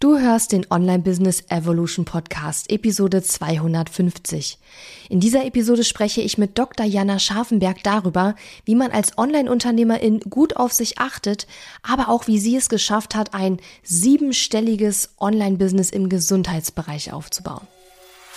Du hörst den Online Business Evolution Podcast, Episode 250. In dieser Episode spreche ich mit Dr. Jana Scharfenberg darüber, wie man als Online-Unternehmerin gut auf sich achtet, aber auch wie sie es geschafft hat, ein siebenstelliges Online-Business im Gesundheitsbereich aufzubauen.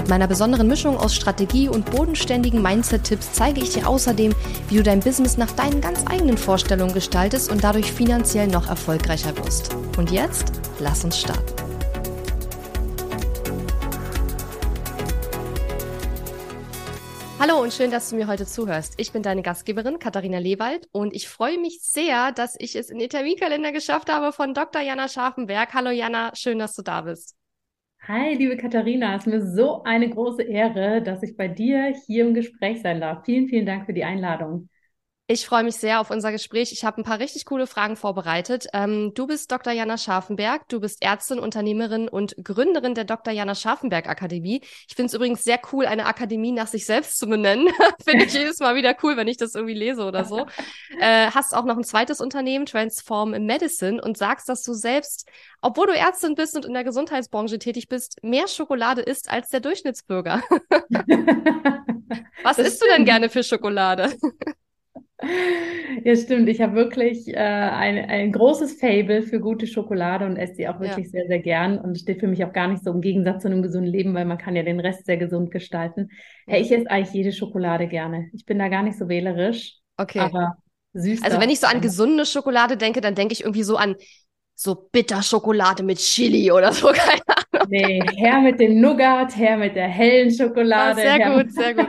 Mit meiner besonderen Mischung aus Strategie und bodenständigen Mindset-Tipps zeige ich dir außerdem, wie du dein Business nach deinen ganz eigenen Vorstellungen gestaltest und dadurch finanziell noch erfolgreicher wirst. Und jetzt, lass uns starten. Hallo und schön, dass du mir heute zuhörst. Ich bin deine Gastgeberin Katharina Lewald und ich freue mich sehr, dass ich es in den Terminkalender geschafft habe von Dr. Jana Scharfenberg. Hallo Jana, schön, dass du da bist. Hi, liebe Katharina, es ist mir so eine große Ehre, dass ich bei dir hier im Gespräch sein darf. Vielen, vielen Dank für die Einladung. Ich freue mich sehr auf unser Gespräch. Ich habe ein paar richtig coole Fragen vorbereitet. Ähm, du bist Dr. Jana Scharfenberg. Du bist Ärztin, Unternehmerin und Gründerin der Dr. Jana Scharfenberg Akademie. Ich finde es übrigens sehr cool, eine Akademie nach sich selbst zu benennen. finde ich jedes Mal wieder cool, wenn ich das irgendwie lese oder so. äh, hast auch noch ein zweites Unternehmen, Transform Medicine, und sagst, dass du selbst, obwohl du Ärztin bist und in der Gesundheitsbranche tätig bist, mehr Schokolade isst als der Durchschnittsbürger. Was isst du denn gerne für Schokolade? Ja, stimmt. Ich habe wirklich äh, ein, ein großes Fable für gute Schokolade und esse sie auch wirklich ja. sehr, sehr gern. Und steht für mich auch gar nicht so im Gegensatz zu einem gesunden Leben, weil man kann ja den Rest sehr gesund gestalten. Hey, ich esse eigentlich jede Schokolade gerne. Ich bin da gar nicht so wählerisch. Okay. Aber süß. Also wenn ich so an gesunde Schokolade denke, dann denke ich irgendwie so an so Bitterschokolade mit Chili oder so, keine Ahnung. Nee, her mit dem Nougat, her mit der hellen Schokolade. Ah, sehr gut, sehr gut.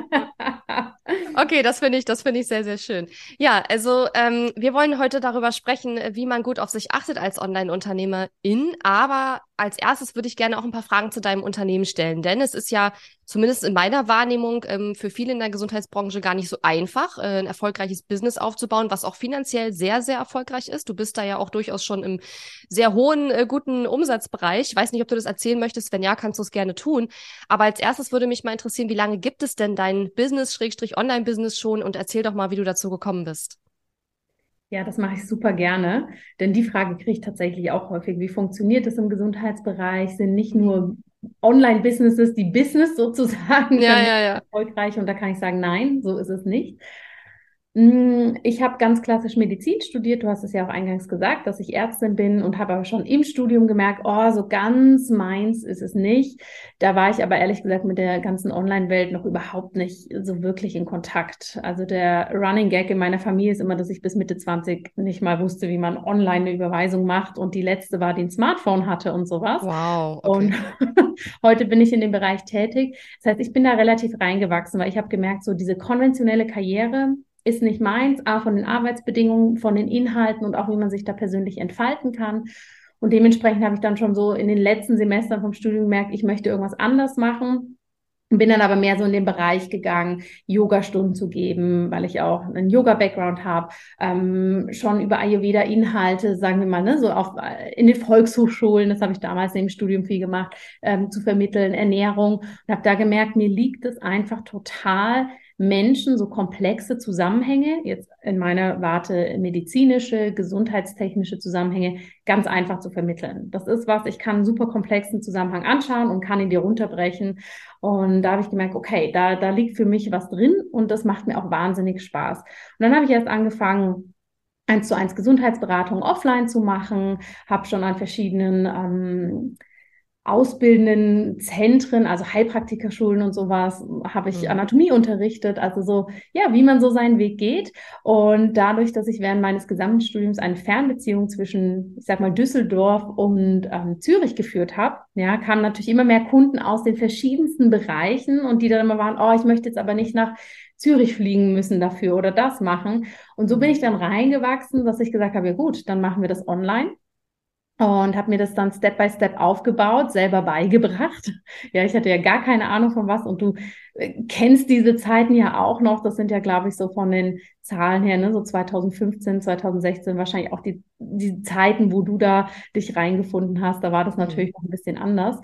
Okay, das finde ich, das finde ich sehr, sehr schön. Ja, also ähm, wir wollen heute darüber sprechen, wie man gut auf sich achtet als Online-Unternehmerin. Aber als erstes würde ich gerne auch ein paar Fragen zu deinem Unternehmen stellen, denn es ist ja zumindest in meiner Wahrnehmung ähm, für viele in der Gesundheitsbranche gar nicht so einfach, äh, ein erfolgreiches Business aufzubauen, was auch finanziell sehr, sehr erfolgreich ist. Du bist da ja auch durchaus schon im sehr hohen, äh, guten Umsatzbereich. Ich weiß nicht, ob du das erzählen möchtest. Wenn ja, kannst du es gerne tun. Aber als erstes würde mich mal interessieren, wie lange gibt es denn dein Business-Online-Business schon und erzähl doch mal, wie du dazu gekommen bist. Ja, das mache ich super gerne, denn die Frage kriege ich tatsächlich auch häufig. Wie funktioniert das im Gesundheitsbereich? Sind nicht nur Online-Businesses die Business sozusagen ja, ja, ja. erfolgreich? Und da kann ich sagen, nein, so ist es nicht. Mm, ich habe ganz klassisch Medizin studiert. Du hast es ja auch eingangs gesagt, dass ich Ärztin bin und habe aber schon im Studium gemerkt, oh, so ganz meins ist es nicht. Da war ich aber ehrlich gesagt mit der ganzen Online-Welt noch überhaupt nicht so wirklich in Kontakt. Also der Running Gag in meiner Familie ist immer, dass ich bis Mitte 20 nicht mal wusste, wie man online eine Überweisung macht und die letzte war, die ein Smartphone hatte und sowas. Wow. Okay. Und heute bin ich in dem Bereich tätig. Das heißt, ich bin da relativ reingewachsen, weil ich habe gemerkt, so diese konventionelle Karriere, ist nicht meins, A, von den Arbeitsbedingungen, von den Inhalten und auch wie man sich da persönlich entfalten kann. Und dementsprechend habe ich dann schon so in den letzten Semestern vom Studium gemerkt, ich möchte irgendwas anders machen. Bin dann aber mehr so in den Bereich gegangen, Yoga-Stunden zu geben, weil ich auch einen Yoga-Background habe, ähm, schon über Ayurveda-Inhalte, sagen wir mal, ne, so auf, in den Volkshochschulen, das habe ich damals im Studium viel gemacht, ähm, zu vermitteln, Ernährung. Und habe da gemerkt, mir liegt es einfach total, Menschen so komplexe Zusammenhänge, jetzt in meiner Warte medizinische, gesundheitstechnische Zusammenhänge, ganz einfach zu vermitteln. Das ist was, ich kann einen super komplexen Zusammenhang anschauen und kann ihn dir runterbrechen. Und da habe ich gemerkt, okay, da, da liegt für mich was drin und das macht mir auch wahnsinnig Spaß. Und dann habe ich erst angefangen, eins zu eins Gesundheitsberatung offline zu machen, habe schon an verschiedenen ähm, ausbildenden Zentren, also Heilpraktikerschulen und sowas, habe ich mhm. Anatomie unterrichtet, also so, ja, wie man so seinen Weg geht. Und dadurch, dass ich während meines gesamten Studiums eine Fernbeziehung zwischen, ich sag mal, Düsseldorf und ähm, Zürich geführt habe, ja, kamen natürlich immer mehr Kunden aus den verschiedensten Bereichen und die dann immer waren, oh, ich möchte jetzt aber nicht nach Zürich fliegen müssen dafür oder das machen. Und so bin mhm. ich dann reingewachsen, dass ich gesagt habe, ja gut, dann machen wir das online und habe mir das dann Step by Step aufgebaut, selber beigebracht. Ja, ich hatte ja gar keine Ahnung von was und du äh, kennst diese Zeiten ja auch noch. Das sind ja, glaube ich, so von den Zahlen her, ne, so 2015, 2016 wahrscheinlich auch die, die Zeiten, wo du da dich reingefunden hast. Da war das mhm. natürlich noch ein bisschen anders.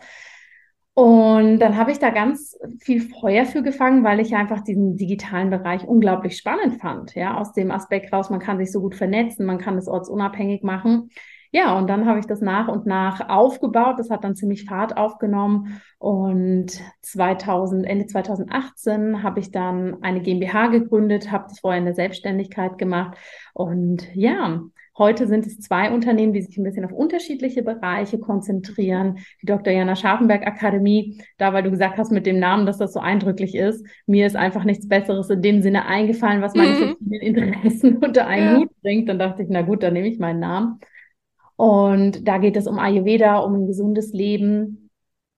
Und dann habe ich da ganz viel Feuer für gefangen, weil ich einfach diesen digitalen Bereich unglaublich spannend fand. Ja, aus dem Aspekt raus, man kann sich so gut vernetzen, man kann es ortsunabhängig machen. Ja, und dann habe ich das nach und nach aufgebaut. Das hat dann ziemlich Fahrt aufgenommen. Und 2000, Ende 2018 habe ich dann eine GmbH gegründet, habe das vorher in der Selbstständigkeit gemacht. Und ja, Heute sind es zwei Unternehmen, die sich ein bisschen auf unterschiedliche Bereiche konzentrieren. Die Dr. Jana Scharfenberg Akademie, da weil du gesagt hast mit dem Namen, dass das so eindrücklich ist. Mir ist einfach nichts Besseres in dem Sinne eingefallen, was meine mhm. Interessen unter einen ja. Hut bringt. Dann dachte ich, na gut, dann nehme ich meinen Namen. Und da geht es um Ayurveda, um ein gesundes Leben.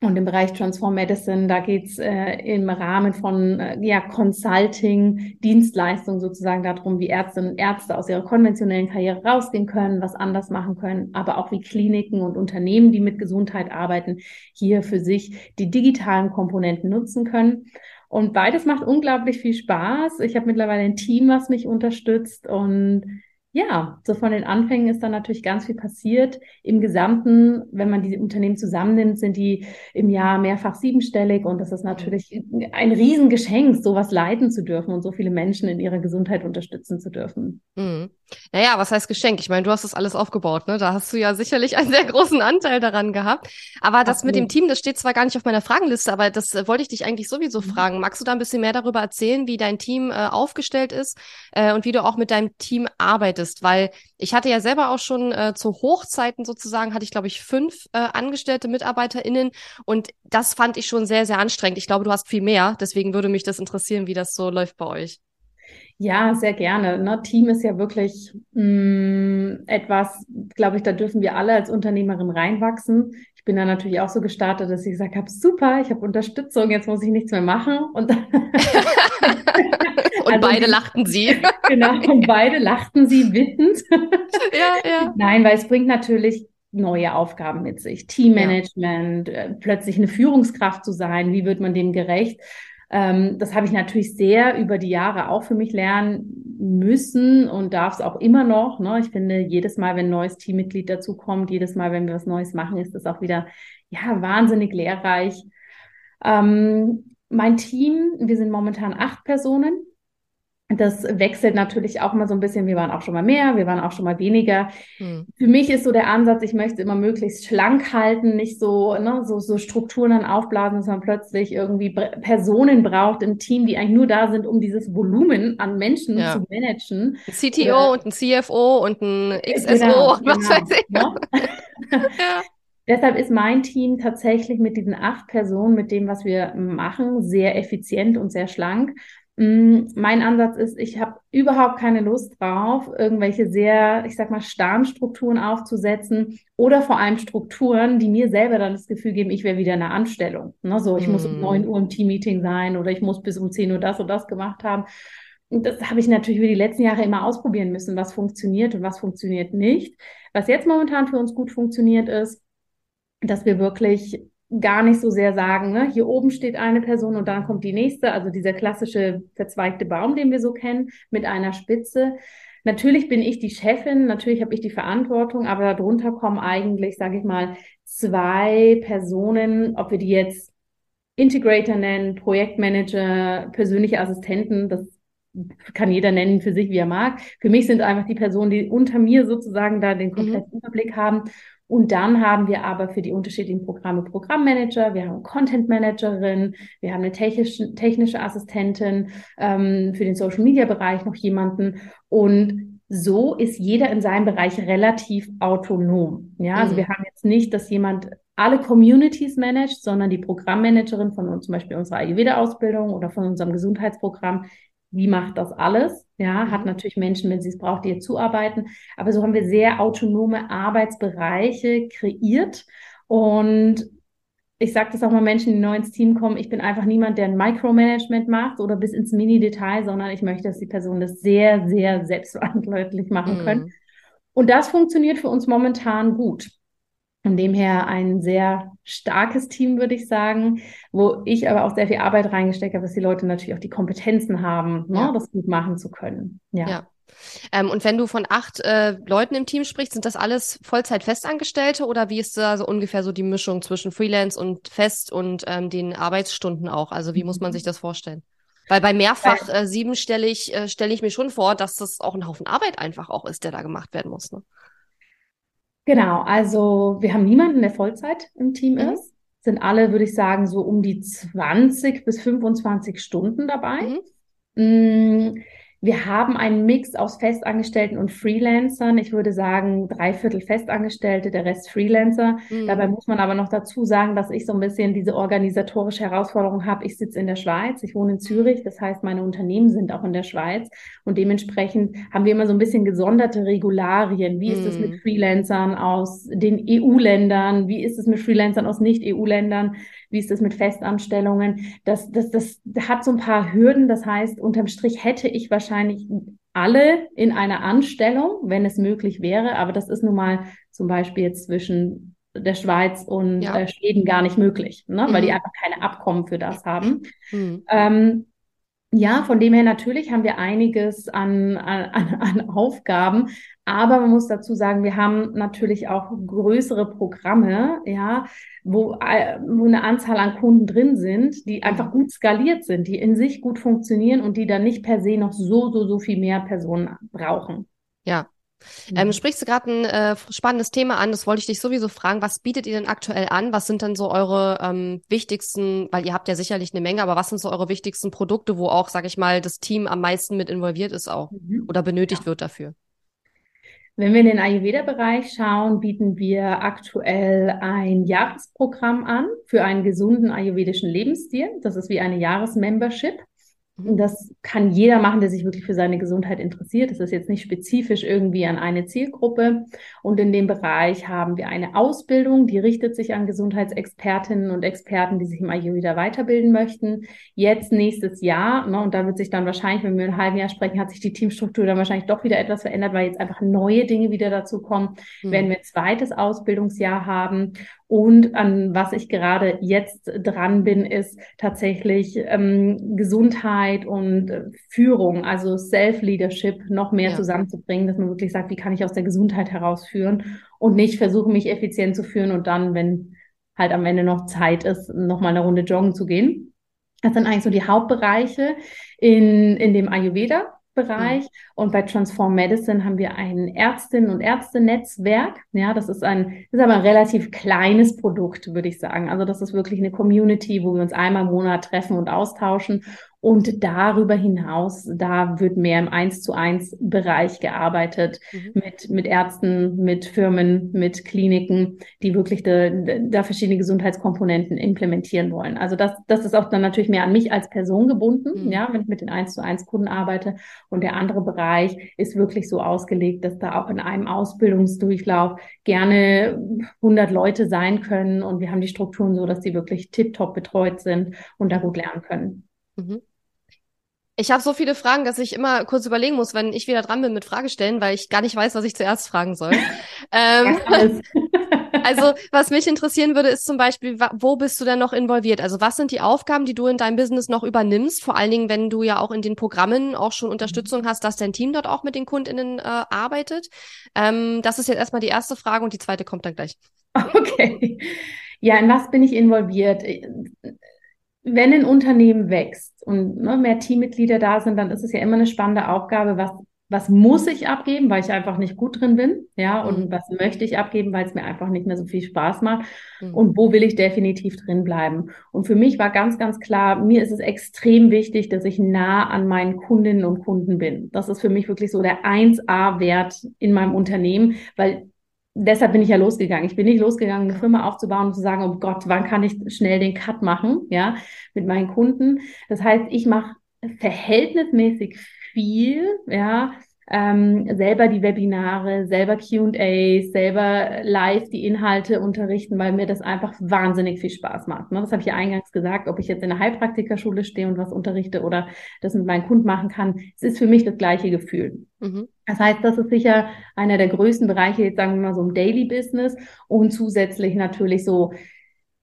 Und im Bereich Transform Medicine, da geht's äh, im Rahmen von äh, ja, Consulting, Dienstleistungen sozusagen darum, wie Ärztinnen und Ärzte aus ihrer konventionellen Karriere rausgehen können, was anders machen können, aber auch wie Kliniken und Unternehmen, die mit Gesundheit arbeiten, hier für sich die digitalen Komponenten nutzen können. Und beides macht unglaublich viel Spaß. Ich habe mittlerweile ein Team, was mich unterstützt und ja, so von den Anfängen ist dann natürlich ganz viel passiert. Im Gesamten, wenn man die Unternehmen zusammennimmt, sind die im Jahr mehrfach siebenstellig und das ist natürlich ein Riesengeschenk, sowas leiten zu dürfen und so viele Menschen in ihrer Gesundheit unterstützen zu dürfen. Mhm. Naja, was heißt Geschenk? Ich meine, du hast das alles aufgebaut, ne? Da hast du ja sicherlich einen sehr großen Anteil daran gehabt. Aber das Absolut. mit dem Team, das steht zwar gar nicht auf meiner Fragenliste, aber das äh, wollte ich dich eigentlich sowieso mhm. fragen. Magst du da ein bisschen mehr darüber erzählen, wie dein Team äh, aufgestellt ist äh, und wie du auch mit deinem Team arbeitest? Weil ich hatte ja selber auch schon äh, zu Hochzeiten sozusagen, hatte ich, glaube ich, fünf äh, angestellte MitarbeiterInnen und das fand ich schon sehr, sehr anstrengend. Ich glaube, du hast viel mehr. Deswegen würde mich das interessieren, wie das so läuft bei euch. Ja, sehr gerne. Ne? Team ist ja wirklich mh, mm, etwas, glaube ich, da dürfen wir alle als Unternehmerin reinwachsen. Ich bin da natürlich auch so gestartet, dass ich gesagt habe, super, ich habe Unterstützung, jetzt muss ich nichts mehr machen. Und, und also, beide lachten sie. genau, und beide lachten sie wissend. ja, ja. Nein, weil es bringt natürlich neue Aufgaben mit sich. Teammanagement, ja. äh, plötzlich eine Führungskraft zu sein, wie wird man dem gerecht? Ähm, das habe ich natürlich sehr über die Jahre auch für mich lernen müssen und darf es auch immer noch. Ne? Ich finde, jedes Mal, wenn ein neues Teammitglied dazukommt, jedes Mal, wenn wir was Neues machen, ist das auch wieder ja wahnsinnig lehrreich. Ähm, mein Team, wir sind momentan acht Personen. Das wechselt natürlich auch mal so ein bisschen. Wir waren auch schon mal mehr, wir waren auch schon mal weniger. Hm. Für mich ist so der Ansatz, ich möchte immer möglichst schlank halten, nicht so, ne, so, so Strukturen dann aufblasen, dass man plötzlich irgendwie Personen braucht im Team, die eigentlich nur da sind, um dieses Volumen an Menschen ja. zu managen. Ein CTO Oder, und ein CFO und ein XSO, genau, was genau, weiß ich. Ne? ja. Deshalb ist mein Team tatsächlich mit diesen acht Personen, mit dem, was wir machen, sehr effizient und sehr schlank. Mm, mein Ansatz ist, ich habe überhaupt keine Lust drauf, irgendwelche sehr, ich sag mal, starren Strukturen aufzusetzen oder vor allem Strukturen, die mir selber dann das Gefühl geben, ich wäre wieder in einer Anstellung. Ne? So, ich mm. muss um neun Uhr im Teammeeting sein oder ich muss bis um zehn Uhr das und das gemacht haben. Und das habe ich natürlich über die letzten Jahre immer ausprobieren müssen, was funktioniert und was funktioniert nicht. Was jetzt momentan für uns gut funktioniert ist, dass wir wirklich gar nicht so sehr sagen, ne, hier oben steht eine Person und dann kommt die nächste, also dieser klassische verzweigte Baum, den wir so kennen, mit einer Spitze. Natürlich bin ich die Chefin, natürlich habe ich die Verantwortung, aber darunter kommen eigentlich, sage ich mal, zwei Personen, ob wir die jetzt Integrator nennen, Projektmanager, persönliche Assistenten, das kann jeder nennen für sich, wie er mag. Für mich sind einfach die Personen, die unter mir sozusagen da den mhm. kompletten mhm. Überblick haben und dann haben wir aber für die unterschiedlichen Programme Programmmanager, wir haben Content Managerin, wir haben eine technische, technische Assistentin, ähm, für den Social Media Bereich noch jemanden. Und so ist jeder in seinem Bereich relativ autonom. Ja, also mhm. wir haben jetzt nicht, dass jemand alle Communities managt, sondern die Programmmanagerin von uns, zum Beispiel unserer Ayurveda-Ausbildung oder von unserem Gesundheitsprogramm, wie macht das alles? Ja, hat mhm. natürlich Menschen, wenn sie es braucht, die ihr zuarbeiten. Aber so haben wir sehr autonome Arbeitsbereiche kreiert. Und ich sage das auch mal Menschen, die neu ins Team kommen. Ich bin einfach niemand, der ein Micromanagement macht oder bis ins Mini-Detail, sondern ich möchte, dass die Personen das sehr, sehr selbstverantwortlich machen mhm. können. Und das funktioniert für uns momentan gut. Von dem her ein sehr starkes Team, würde ich sagen, wo ich aber auch sehr viel Arbeit reingesteckt habe, dass die Leute natürlich auch die Kompetenzen haben, ne, ja. das gut machen zu können. Ja. ja. Ähm, und wenn du von acht äh, Leuten im Team sprichst, sind das alles Vollzeit-Festangestellte oder wie ist da so ungefähr so die Mischung zwischen Freelance und Fest und ähm, den Arbeitsstunden auch? Also wie muss man sich das vorstellen? Weil bei mehrfach äh, sieben stelle ich, äh, stelle ich mir schon vor, dass das auch ein Haufen Arbeit einfach auch ist, der da gemacht werden muss. Ne? Genau, also wir haben niemanden, der Vollzeit im Team mhm. ist. Sind alle, würde ich sagen, so um die 20 bis 25 Stunden dabei. Mhm. Wir haben einen Mix aus Festangestellten und Freelancern. Ich würde sagen, drei Viertel Festangestellte, der Rest Freelancer. Mhm. Dabei muss man aber noch dazu sagen, dass ich so ein bisschen diese organisatorische Herausforderung habe. Ich sitze in der Schweiz, ich wohne in Zürich, das heißt, meine Unternehmen sind auch in der Schweiz. Und dementsprechend haben wir immer so ein bisschen gesonderte Regularien. Wie ist es mit mhm. Freelancern aus den EU-Ländern? Wie ist es mit Freelancern aus Nicht-EU-Ländern? Wie ist es mit Festanstellungen? Das, das, das hat so ein paar Hürden. Das heißt, unterm Strich hätte ich wahrscheinlich alle in einer Anstellung, wenn es möglich wäre. Aber das ist nun mal zum Beispiel jetzt zwischen der Schweiz und ja. äh, Schweden gar nicht möglich, ne? Mhm. weil die mhm. einfach keine Abkommen für das haben. Mhm. Ähm, ja, von dem her natürlich haben wir einiges an, an, an Aufgaben, aber man muss dazu sagen, wir haben natürlich auch größere Programme, ja, wo, äh, wo eine Anzahl an Kunden drin sind, die einfach gut skaliert sind, die in sich gut funktionieren und die dann nicht per se noch so, so, so viel mehr Personen brauchen. Ja, ähm, mhm. sprichst du gerade ein äh, spannendes Thema an, das wollte ich dich sowieso fragen. Was bietet ihr denn aktuell an? Was sind denn so eure ähm, wichtigsten, weil ihr habt ja sicherlich eine Menge, aber was sind so eure wichtigsten Produkte, wo auch, sag ich mal, das Team am meisten mit involviert ist auch mhm. oder benötigt ja. wird dafür? Wenn wir in den Ayurveda-Bereich schauen, bieten wir aktuell ein Jahresprogramm an für einen gesunden ayurvedischen Lebensstil. Das ist wie eine Jahresmembership. Das kann jeder machen, der sich wirklich für seine Gesundheit interessiert. Das ist jetzt nicht spezifisch irgendwie an eine Zielgruppe. Und in dem Bereich haben wir eine Ausbildung, die richtet sich an Gesundheitsexpertinnen und Experten, die sich im Ayurveda weiterbilden möchten. Jetzt nächstes Jahr, ne, und da wird sich dann wahrscheinlich, wenn wir in einem halben Jahr sprechen, hat sich die Teamstruktur dann wahrscheinlich doch wieder etwas verändert, weil jetzt einfach neue Dinge wieder dazu kommen. Mhm. Werden wir ein zweites Ausbildungsjahr haben. Und an was ich gerade jetzt dran bin, ist tatsächlich ähm, Gesundheit und äh, Führung, also Self-Leadership noch mehr ja. zusammenzubringen, dass man wirklich sagt, wie kann ich aus der Gesundheit herausführen und nicht versuchen, mich effizient zu führen und dann, wenn halt am Ende noch Zeit ist, noch mal eine Runde joggen zu gehen. Das sind eigentlich so die Hauptbereiche in, in dem Ayurveda. Bereich. Mhm. Und bei Transform Medicine haben wir ein Ärztinnen- und Ärzte-Netzwerk. Ja, das ist ein, das ist aber ein relativ kleines Produkt, würde ich sagen. Also das ist wirklich eine Community, wo wir uns einmal im Monat treffen und austauschen und darüber hinaus, da wird mehr im Eins zu eins Bereich gearbeitet mhm. mit, mit Ärzten, mit Firmen, mit Kliniken, die wirklich da, verschiedene Gesundheitskomponenten implementieren wollen. Also das, das ist auch dann natürlich mehr an mich als Person gebunden, mhm. ja, wenn ich mit den Eins zu eins Kunden arbeite. Und der andere Bereich ist wirklich so ausgelegt, dass da auch in einem Ausbildungsdurchlauf gerne 100 Leute sein können. Und wir haben die Strukturen so, dass die wirklich tiptop betreut sind und da gut lernen können. Mhm. Ich habe so viele Fragen, dass ich immer kurz überlegen muss, wenn ich wieder dran bin mit Fragestellen, weil ich gar nicht weiß, was ich zuerst fragen soll. ähm, also, was mich interessieren würde, ist zum Beispiel, wo bist du denn noch involviert? Also, was sind die Aufgaben, die du in deinem Business noch übernimmst? Vor allen Dingen, wenn du ja auch in den Programmen auch schon Unterstützung hast, dass dein Team dort auch mit den KundInnen äh, arbeitet. Ähm, das ist jetzt erstmal die erste Frage und die zweite kommt dann gleich. Okay. Ja, in was bin ich involviert? Wenn ein Unternehmen wächst und ne, mehr Teammitglieder da sind, dann ist es ja immer eine spannende Aufgabe, was, was muss ich abgeben, weil ich einfach nicht gut drin bin, ja, und mhm. was möchte ich abgeben, weil es mir einfach nicht mehr so viel Spaß macht mhm. und wo will ich definitiv drin bleiben. Und für mich war ganz, ganz klar, mir ist es extrem wichtig, dass ich nah an meinen Kundinnen und Kunden bin. Das ist für mich wirklich so der 1A-Wert in meinem Unternehmen, weil deshalb bin ich ja losgegangen. Ich bin nicht losgegangen, eine Firma aufzubauen und zu sagen, oh Gott, wann kann ich schnell den Cut machen, ja, mit meinen Kunden. Das heißt, ich mache verhältnismäßig viel, ja, ähm, selber die Webinare, selber QAs, selber live die Inhalte unterrichten, weil mir das einfach wahnsinnig viel Spaß macht. Ne? Das habe ich ja eingangs gesagt, ob ich jetzt in der Heilpraktikerschule stehe und was unterrichte oder das mit meinen Kunden machen kann. Es ist für mich das gleiche Gefühl. Mhm. Das heißt, das ist sicher einer der größten Bereiche, jetzt sagen wir mal so im Daily Business und zusätzlich natürlich so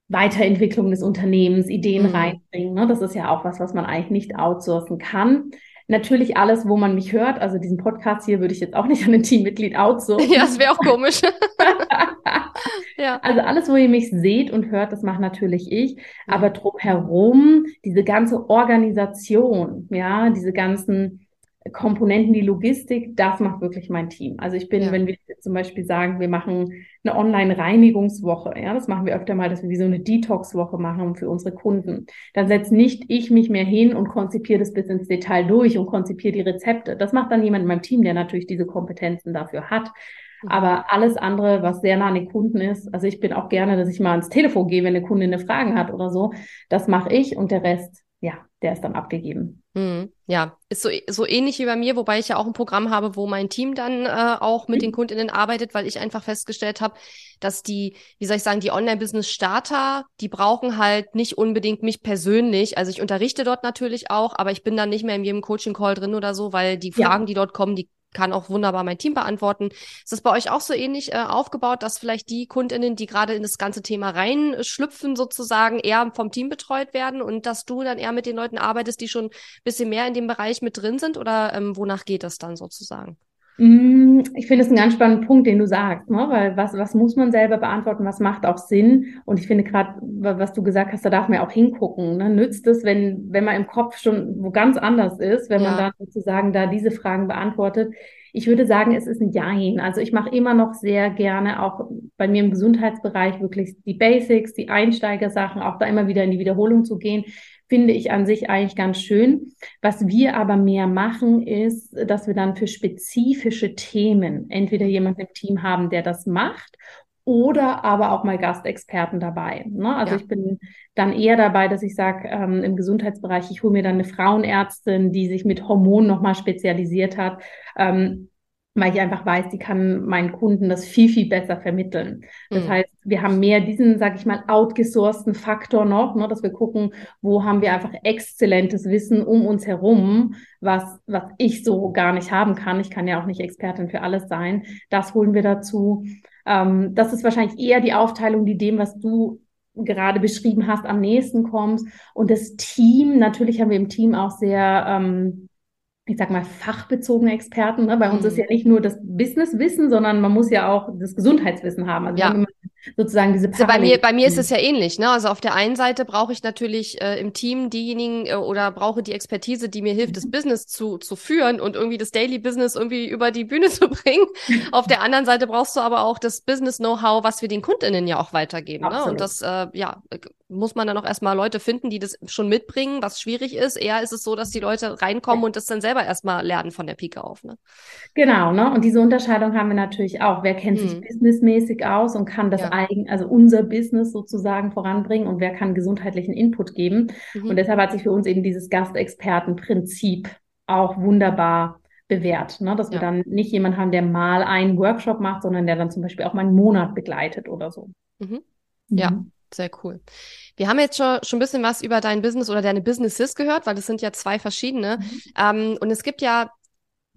Weiterentwicklung des Unternehmens, Ideen mhm. reinbringen. Ne? Das ist ja auch was, was man eigentlich nicht outsourcen kann. Natürlich alles, wo man mich hört. Also diesen Podcast hier würde ich jetzt auch nicht an ein Teammitglied outsourcen. Ja, das wäre auch komisch. ja. Also alles, wo ihr mich seht und hört, das mache natürlich ich. Aber drumherum, diese ganze Organisation, ja, diese ganzen Komponenten, die Logistik, das macht wirklich mein Team. Also ich bin, ja. wenn wir zum Beispiel sagen, wir machen eine Online-Reinigungswoche, ja, das machen wir öfter mal, dass wir wie so eine Detox-Woche machen für unsere Kunden. Dann setzt nicht ich mich mehr hin und konzipiere das bis ins Detail durch und konzipiere die Rezepte. Das macht dann jemand in meinem Team, der natürlich diese Kompetenzen dafür hat. Aber alles andere, was sehr nah an den Kunden ist, also ich bin auch gerne, dass ich mal ans Telefon gehe, wenn eine Kundin eine Frage hat oder so, das mache ich und der Rest, ja, der ist dann abgegeben. Mhm. Ja, ist so, so ähnlich wie bei mir, wobei ich ja auch ein Programm habe, wo mein Team dann äh, auch mit mhm. den Kundinnen arbeitet, weil ich einfach festgestellt habe, dass die, wie soll ich sagen, die Online-Business-Starter, die brauchen halt nicht unbedingt mich persönlich. Also ich unterrichte dort natürlich auch, aber ich bin dann nicht mehr in jedem Coaching-Call drin oder so, weil die Fragen, ja. die dort kommen, die kann auch wunderbar mein Team beantworten. Ist das bei euch auch so ähnlich äh, aufgebaut, dass vielleicht die Kundinnen, die gerade in das ganze Thema reinschlüpfen, sozusagen eher vom Team betreut werden und dass du dann eher mit den Leuten arbeitest, die schon ein bisschen mehr in dem Bereich mit drin sind oder ähm, wonach geht das dann sozusagen? Mm, ich finde es einen ganz spannenden Punkt, den du sagst, ne? weil was, was muss man selber beantworten, was macht auch Sinn? Und ich finde gerade, was du gesagt hast, da darf man auch hingucken. Ne? Nützt es, wenn, wenn man im Kopf schon wo ganz anders ist, wenn ja. man dann sozusagen da diese Fragen beantwortet? Ich würde sagen, es ist ein Jein. Also ich mache immer noch sehr gerne auch bei mir im Gesundheitsbereich wirklich die Basics, die Einsteigersachen, auch da immer wieder in die Wiederholung zu gehen finde ich an sich eigentlich ganz schön. Was wir aber mehr machen, ist, dass wir dann für spezifische Themen entweder jemanden im Team haben, der das macht oder aber auch mal Gastexperten dabei. Ne? Also ja. ich bin dann eher dabei, dass ich sage, ähm, im Gesundheitsbereich, ich hole mir dann eine Frauenärztin, die sich mit Hormonen nochmal spezialisiert hat. Ähm, weil ich einfach weiß, die kann meinen Kunden das viel, viel besser vermitteln. Das mhm. heißt, wir haben mehr diesen, sag ich mal, outgesourcten Faktor noch, ne, dass wir gucken, wo haben wir einfach exzellentes Wissen um uns herum, was, was ich so gar nicht haben kann. Ich kann ja auch nicht Expertin für alles sein. Das holen wir dazu. Ähm, das ist wahrscheinlich eher die Aufteilung, die dem, was du gerade beschrieben hast, am nächsten kommt. Und das Team, natürlich haben wir im Team auch sehr, ähm, ich sag mal, fachbezogene Experten. Ne? Bei uns mhm. ist ja nicht nur das Businesswissen, sondern man muss ja auch das Gesundheitswissen haben. Also ja sozusagen diese also bei mir bei mir ist es ja ähnlich ne also auf der einen Seite brauche ich natürlich äh, im Team diejenigen äh, oder brauche die Expertise die mir hilft das Business zu zu führen und irgendwie das Daily Business irgendwie über die Bühne zu bringen auf der anderen Seite brauchst du aber auch das Business Know-how was wir den Kundinnen ja auch weitergeben ne? und das äh, ja muss man dann auch erstmal Leute finden die das schon mitbringen was schwierig ist eher ist es so dass die Leute reinkommen ja. und das dann selber erstmal lernen von der Pike auf ne genau ne und diese Unterscheidung haben wir natürlich auch wer kennt hm. sich businessmäßig aus und kann das ja eigen, also unser Business sozusagen voranbringen und wer kann gesundheitlichen Input geben. Mhm. Und deshalb hat sich für uns eben dieses Gastexpertenprinzip auch wunderbar bewährt, ne? dass wir dann nicht jemanden haben, der mal einen Workshop macht, sondern der dann zum Beispiel auch mal einen Monat begleitet oder so. Mhm. Ja, mhm. Sehr cool. Wir haben jetzt schon, schon ein bisschen was über dein Business oder deine Businesses gehört, weil das sind ja zwei verschiedene. Mhm. Ähm, und es gibt ja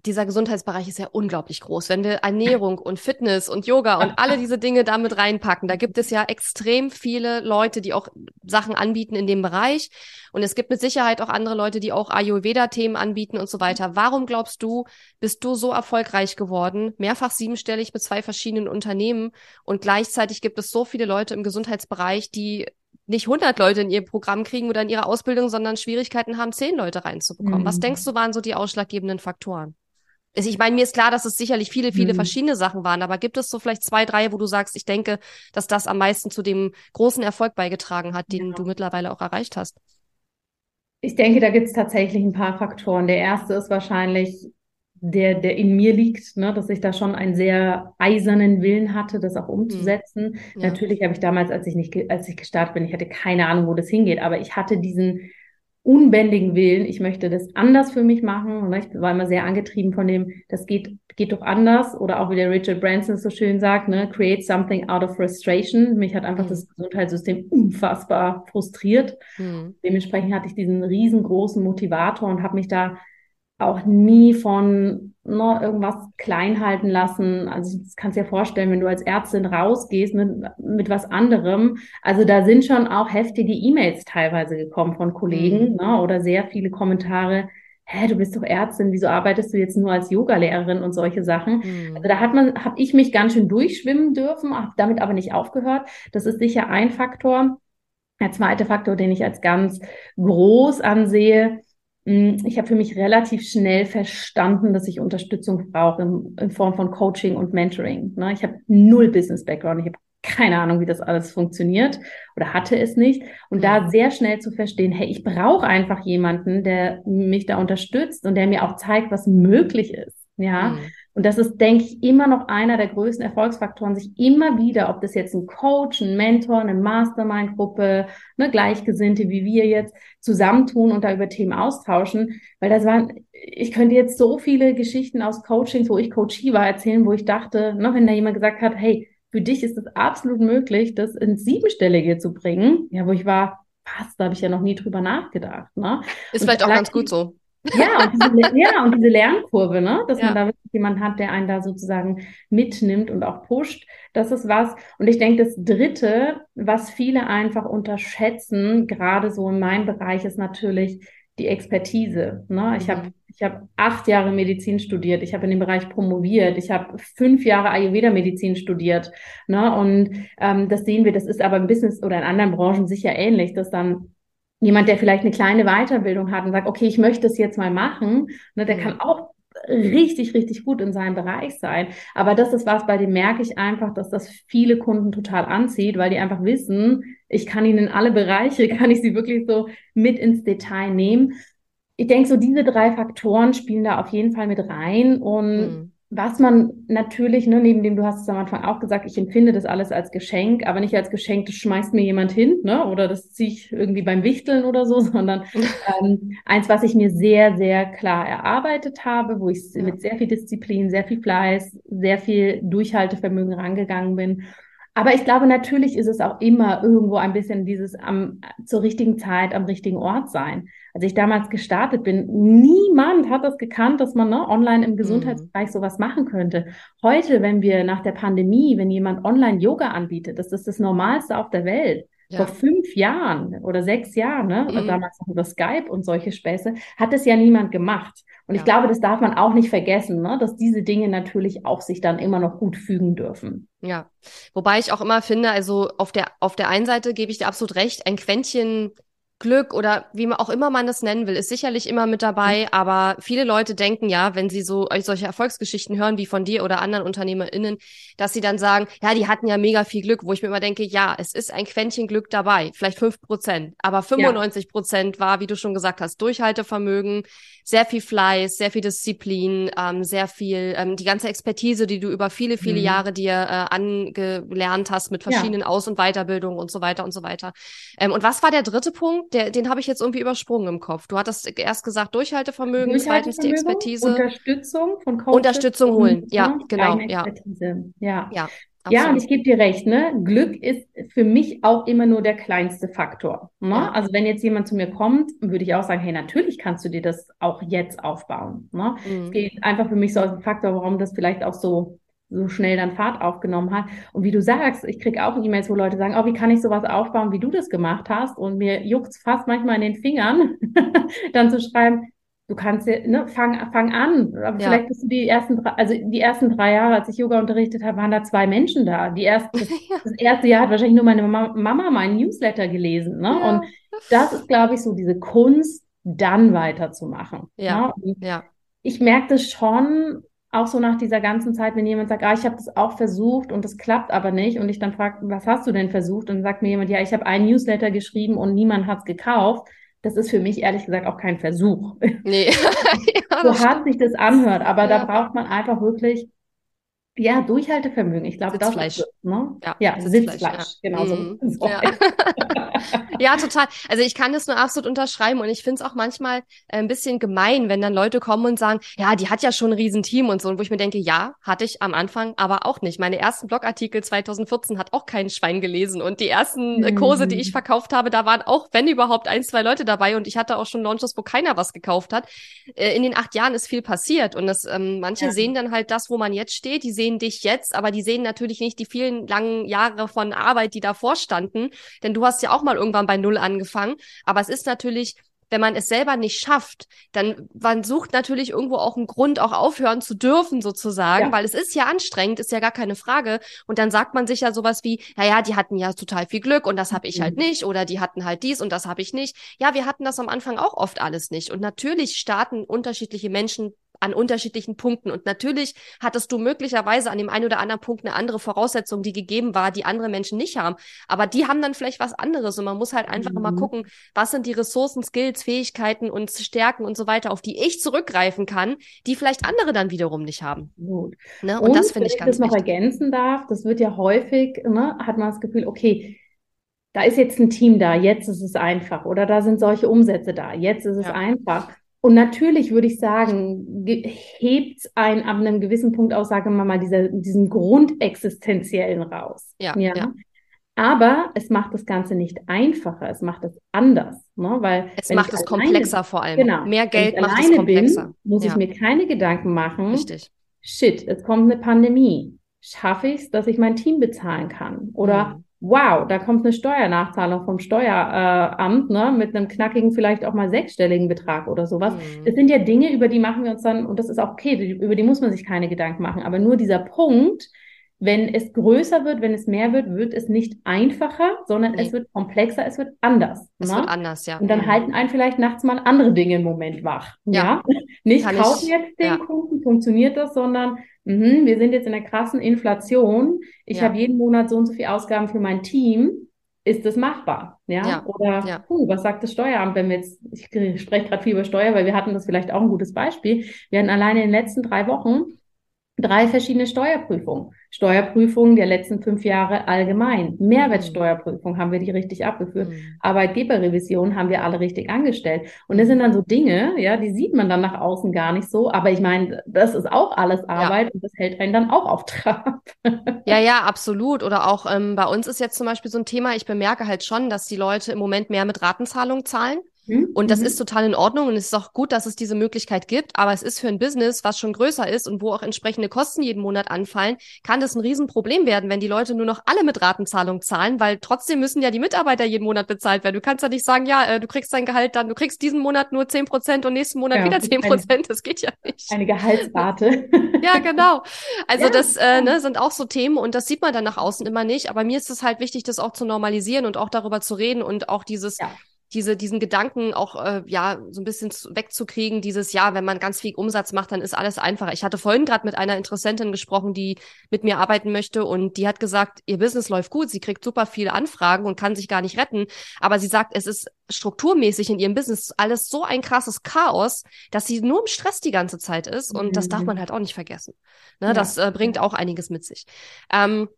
dieser Gesundheitsbereich ist ja unglaublich groß. Wenn wir Ernährung und Fitness und Yoga und alle diese Dinge damit reinpacken, da gibt es ja extrem viele Leute, die auch Sachen anbieten in dem Bereich. Und es gibt mit Sicherheit auch andere Leute, die auch Ayurveda-Themen anbieten und so weiter. Warum glaubst du, bist du so erfolgreich geworden, mehrfach siebenstellig mit zwei verschiedenen Unternehmen und gleichzeitig gibt es so viele Leute im Gesundheitsbereich, die nicht 100 Leute in ihr Programm kriegen oder in ihre Ausbildung, sondern Schwierigkeiten haben, zehn Leute reinzubekommen. Mhm. Was denkst du, waren so die ausschlaggebenden Faktoren? Also ich meine, mir ist klar, dass es sicherlich viele, viele mhm. verschiedene Sachen waren, aber gibt es so vielleicht zwei, drei, wo du sagst, ich denke, dass das am meisten zu dem großen Erfolg beigetragen hat, den ja. du mittlerweile auch erreicht hast? Ich denke, da gibt es tatsächlich ein paar Faktoren. Der erste ist wahrscheinlich der, der in mir liegt, ne, dass ich da schon einen sehr eisernen Willen hatte, das auch umzusetzen. Mhm. Ja. Natürlich habe ich damals, als ich nicht, als ich gestartet bin, ich hatte keine Ahnung, wo das hingeht, aber ich hatte diesen unbändigen Willen, ich möchte das anders für mich machen. Und ich war immer sehr angetrieben von dem, das geht, geht doch anders. Oder auch wie der Richard Branson so schön sagt, ne, create something out of frustration. Mich hat einfach mhm. das Gesundheitssystem unfassbar frustriert. Mhm. Dementsprechend hatte ich diesen riesengroßen Motivator und habe mich da auch nie von ne, irgendwas klein halten lassen. Also das kannst du dir vorstellen, wenn du als Ärztin rausgehst mit, mit was anderem. Also da sind schon auch heftige E-Mails teilweise gekommen von Kollegen mhm. ne, oder sehr viele Kommentare. Hä, du bist doch Ärztin, wieso arbeitest du jetzt nur als Yogalehrerin und solche Sachen? Mhm. Also da hat man, habe ich mich ganz schön durchschwimmen dürfen, habe damit aber nicht aufgehört. Das ist sicher ein Faktor. Der zweite Faktor, den ich als ganz groß ansehe, ich habe für mich relativ schnell verstanden, dass ich Unterstützung brauche in, in Form von Coaching und Mentoring. Ne? Ich habe null Business-Background. Ich habe keine Ahnung, wie das alles funktioniert oder hatte es nicht. Und da mhm. sehr schnell zu verstehen, hey, ich brauche einfach jemanden, der mich da unterstützt und der mir auch zeigt, was möglich ist. Ja. Mhm. Und das ist, denke ich, immer noch einer der größten Erfolgsfaktoren, sich immer wieder, ob das jetzt ein Coach, ein Mentor, eine Mastermind-Gruppe, eine Gleichgesinnte wie wir jetzt zusammentun und da über Themen austauschen. Weil das waren, ich könnte jetzt so viele Geschichten aus Coachings, wo ich Coachie war, erzählen, wo ich dachte, ne, wenn da jemand gesagt hat, hey, für dich ist es absolut möglich, das ins Siebenstellige zu bringen, ja, wo ich war, was, da habe ich ja noch nie drüber nachgedacht. Ne? Ist und vielleicht auch ganz gut so. Ja, und diese, ja, und diese Lernkurve, ne? dass ja. man da wirklich jemanden hat, der einen da sozusagen mitnimmt und auch pusht. Das ist was. Und ich denke, das Dritte, was viele einfach unterschätzen, gerade so in meinem Bereich, ist natürlich die Expertise. Ne? Ich mhm. habe ich hab acht Jahre Medizin studiert, ich habe in dem Bereich promoviert, ich habe fünf Jahre Ayurveda-Medizin studiert. Ne? Und ähm, das sehen wir, das ist aber im Business oder in anderen Branchen sicher ähnlich, dass dann jemand, der vielleicht eine kleine Weiterbildung hat und sagt, okay, ich möchte es jetzt mal machen, ne, der kann auch richtig, richtig gut in seinem Bereich sein. Aber das ist was, bei dem merke ich einfach, dass das viele Kunden total anzieht, weil die einfach wissen, ich kann ihnen in alle Bereiche, kann ich sie wirklich so mit ins Detail nehmen. Ich denke, so diese drei Faktoren spielen da auf jeden Fall mit rein und mhm was man natürlich, ne, neben dem, du hast es am Anfang auch gesagt, ich empfinde das alles als Geschenk, aber nicht als Geschenk, das schmeißt mir jemand hin, ne, oder das ziehe ich irgendwie beim Wichteln oder so, sondern ähm, eins, was ich mir sehr, sehr klar erarbeitet habe, wo ich ja. mit sehr viel Disziplin, sehr viel Fleiß, sehr viel Durchhaltevermögen rangegangen bin aber ich glaube, natürlich ist es auch immer irgendwo ein bisschen dieses am, zur richtigen Zeit am richtigen Ort sein. Als ich damals gestartet bin, niemand hat das gekannt, dass man ne, online im. Gesundheitsbereich mhm. sowas machen könnte. Heute, wenn wir nach der Pandemie, wenn jemand online Yoga anbietet, das ist das Normalste auf der Welt. Ja. Vor fünf Jahren oder sechs Jahren, ne, mhm. damals noch über Skype und solche Späße, hat es ja niemand gemacht. Und ja. ich glaube, das darf man auch nicht vergessen, ne, dass diese Dinge natürlich auch sich dann immer noch gut fügen dürfen. Ja, wobei ich auch immer finde, also auf der, auf der einen Seite gebe ich dir absolut recht, ein Quäntchen Glück oder wie man auch immer man das nennen will, ist sicherlich immer mit dabei. Mhm. Aber viele Leute denken ja, wenn sie so solche Erfolgsgeschichten hören wie von dir oder anderen UnternehmerInnen, dass sie dann sagen, ja, die hatten ja mega viel Glück, wo ich mir immer denke, ja, es ist ein Quäntchen Glück dabei, vielleicht fünf Prozent, aber 95 Prozent ja. war, wie du schon gesagt hast, Durchhaltevermögen, sehr viel Fleiß, sehr viel Disziplin, ähm, sehr viel, ähm, die ganze Expertise, die du über viele, viele mhm. Jahre dir äh, angelernt hast mit verschiedenen ja. Aus- und Weiterbildungen und so weiter und so weiter. Ähm, und was war der dritte Punkt? Der, den habe ich jetzt irgendwie übersprungen im Kopf. Du hattest erst gesagt Durchhaltevermögen, zweitens die Expertise. Unterstützung von Coaches. Unterstützung holen, ja, genau. Ja. ja. Ja. Ja, und ich gebe dir recht, ne? Glück ist für mich auch immer nur der kleinste Faktor. Ne? Ja. Also wenn jetzt jemand zu mir kommt, würde ich auch sagen, hey, natürlich kannst du dir das auch jetzt aufbauen. Ne? Mhm. Es geht einfach für mich so als Faktor, warum das vielleicht auch so so schnell dann Fahrt aufgenommen hat. Und wie du sagst, ich kriege auch E-Mails, wo Leute sagen, oh, wie kann ich sowas aufbauen, wie du das gemacht hast? Und mir juckt's fast manchmal in den Fingern, dann zu schreiben, du kannst ja, ne, fang, fang an. Aber ja. vielleicht bist du die ersten drei, also die ersten drei Jahre, als ich Yoga unterrichtet habe, waren da zwei Menschen da. Die erste, das, das erste Jahr hat wahrscheinlich nur meine Mama, Mama meinen Newsletter gelesen. Ne? Ja. Und das ist, glaube ich, so diese Kunst, dann weiterzumachen. Ja. Ne? ja. Ich merke das schon, auch so nach dieser ganzen Zeit, wenn jemand sagt, ah, ich habe das auch versucht und das klappt aber nicht und ich dann frage, was hast du denn versucht? Und dann sagt mir jemand, ja, ich habe einen Newsletter geschrieben und niemand hat es gekauft. Das ist für mich ehrlich gesagt auch kein Versuch. Nee. ja, so hart sich das anhört, aber ja. da braucht man einfach wirklich Ja, Durchhaltevermögen. Ich glaube, das ist ne? Ja, ja Sitzfleisch. Sitzfleisch. Ja. Genau mm. so. Ja. ja. total. Also ich kann das nur absolut unterschreiben und ich finde es auch manchmal äh, ein bisschen gemein, wenn dann Leute kommen und sagen, ja, die hat ja schon ein Riesenteam und so. Und wo ich mir denke, ja, hatte ich am Anfang, aber auch nicht. Meine ersten Blogartikel 2014 hat auch kein Schwein gelesen und die ersten äh, Kurse, die ich mhm. verkauft habe, da waren auch, wenn überhaupt, ein, zwei Leute dabei und ich hatte auch schon Launches, wo keiner was gekauft hat. Äh, in den acht Jahren ist viel passiert und das, ähm, manche ja. sehen dann halt das, wo man jetzt steht, die sehen dich jetzt, aber die sehen natürlich nicht die vielen langen Jahre von Arbeit, die davor standen. Denn du hast ja auch mal irgendwann bei Null angefangen. Aber es ist natürlich wenn man es selber nicht schafft, dann man sucht natürlich irgendwo auch einen Grund, auch aufhören zu dürfen sozusagen, ja. weil es ist ja anstrengend, ist ja gar keine Frage. Und dann sagt man sich ja sowas wie, naja, die hatten ja total viel Glück und das habe ich halt mhm. halt nicht oder die hatten halt dies und das habe ich nicht. Ja, wir hatten das am Anfang auch oft alles nicht. Und natürlich starten unterschiedliche Menschen an unterschiedlichen Punkten. Und natürlich hattest du möglicherweise an dem einen oder anderen Punkt eine andere Voraussetzung, die gegeben war, die andere Menschen nicht haben. Aber die haben dann vielleicht was anderes. Und man muss halt einfach mhm. mal gucken, was sind die Ressourcen, Skills, Fähigkeiten und Stärken und so weiter, auf die ich zurückgreifen kann, die vielleicht andere dann wiederum nicht haben. Gut. Ne? Und, und, das finde ich ganz wichtig. Wenn ich das noch ergänzen darf, das wird ja häufig, ne, hat man das Gefühl, okay, da ist jetzt ein Team da, jetzt ist es einfach. Oder da sind solche Umsätze da, jetzt ist es ja. einfach. Und natürlich würde ich sagen, hebt ein ab einem gewissen Punkt aus, sagen wir mal, dieser, diesen Grundexistenziellen raus. Ja, ja. ja. Aber es macht das Ganze nicht einfacher, es macht es anders. Ne? Weil, es macht es komplexer vor allem. Genau, Mehr Geld macht es komplexer. Bin, muss ja. ich mir keine Gedanken machen. Richtig. Shit, es kommt eine Pandemie. Schaffe ich es, dass ich mein Team bezahlen kann? Oder mhm wow, da kommt eine Steuernachzahlung vom Steueramt, ne, mit einem knackigen, vielleicht auch mal sechsstelligen Betrag oder sowas. Mhm. Das sind ja Dinge, über die machen wir uns dann, und das ist auch okay, über die muss man sich keine Gedanken machen. Aber nur dieser Punkt, wenn es größer wird, wenn es mehr wird, wird es nicht einfacher, sondern nee. es wird komplexer, es wird anders. Es ne? wird anders, ja. Und dann mhm. halten einen vielleicht nachts mal andere Dinge im Moment wach. Ja. ja? Nicht Kann kaufen ich, jetzt den ja. Kunden, funktioniert das, sondern mh, wir sind jetzt in einer krassen Inflation. Ich ja. habe jeden Monat so und so viel Ausgaben für mein Team. Ist das machbar? Ja. ja. Oder ja. Puh, was sagt das Steueramt, wenn wir jetzt, ich spreche gerade viel über Steuer, weil wir hatten das vielleicht auch ein gutes Beispiel. Wir hatten alleine in den letzten drei Wochen drei verschiedene Steuerprüfungen. Steuerprüfungen der letzten fünf Jahre allgemein. Mehrwertsteuerprüfung haben wir die richtig abgeführt. Mhm. Arbeitgeberrevision haben wir alle richtig angestellt. Und das sind dann so Dinge, ja, die sieht man dann nach außen gar nicht so. Aber ich meine, das ist auch alles Arbeit ja. und das hält einen dann auch auf Trab. ja, ja, absolut. Oder auch ähm, bei uns ist jetzt zum Beispiel so ein Thema, ich bemerke halt schon, dass die Leute im Moment mehr mit Ratenzahlungen zahlen. Mhm. Und das mhm. ist total in Ordnung und es ist auch gut, dass es diese Möglichkeit gibt. Aber es ist für ein Business, was schon größer ist und wo auch entsprechende Kosten jeden Monat anfallen, kann das ein Riesenproblem werden, wenn die Leute nur noch alle mit Ratenzahlung zahlen, weil trotzdem müssen ja die Mitarbeiter jeden Monat bezahlt werden. Du kannst ja nicht sagen, ja, äh, du kriegst dein Gehalt dann, du kriegst diesen Monat nur zehn Prozent und nächsten Monat ja, wieder zehn Prozent. Das geht ja nicht. Eine Gehaltsrate. ja, genau. Also ja, das äh, ne, sind auch so Themen und das sieht man dann nach außen immer nicht. Aber mir ist es halt wichtig, das auch zu normalisieren und auch darüber zu reden und auch dieses ja diese, diesen Gedanken auch äh, ja so ein bisschen wegzukriegen, dieses ja, wenn man ganz viel Umsatz macht, dann ist alles einfacher. Ich hatte vorhin gerade mit einer Interessentin gesprochen, die mit mir arbeiten möchte und die hat gesagt, ihr Business läuft gut, sie kriegt super viele Anfragen und kann sich gar nicht retten, aber sie sagt, es ist strukturmäßig in ihrem Business alles so ein krasses Chaos, dass sie nur im Stress die ganze Zeit ist und mhm. das darf mhm. man halt auch nicht vergessen. Ne, ja. Das äh, bringt auch einiges mit sich. Ähm,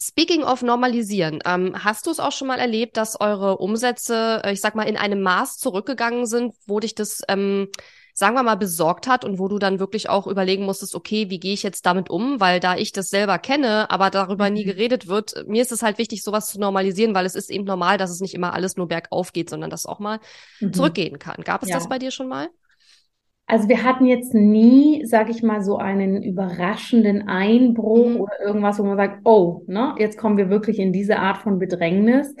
Speaking of normalisieren, ähm, hast du es auch schon mal erlebt, dass eure Umsätze, äh, ich sag mal, in einem Maß zurückgegangen sind, wo dich das, ähm, sagen wir mal, besorgt hat und wo du dann wirklich auch überlegen musstest, okay, wie gehe ich jetzt damit um? Weil da ich das selber kenne, aber darüber nie mhm. geredet wird, mir ist es halt wichtig, sowas zu normalisieren, weil es ist eben normal, dass es nicht immer alles nur bergauf geht, sondern dass auch mal mhm. zurückgehen kann. Gab es ja. das bei dir schon mal? Also wir hatten jetzt nie, sag ich mal, so einen überraschenden Einbruch mhm. oder irgendwas, wo man sagt, oh, ne, jetzt kommen wir wirklich in diese Art von Bedrängnis.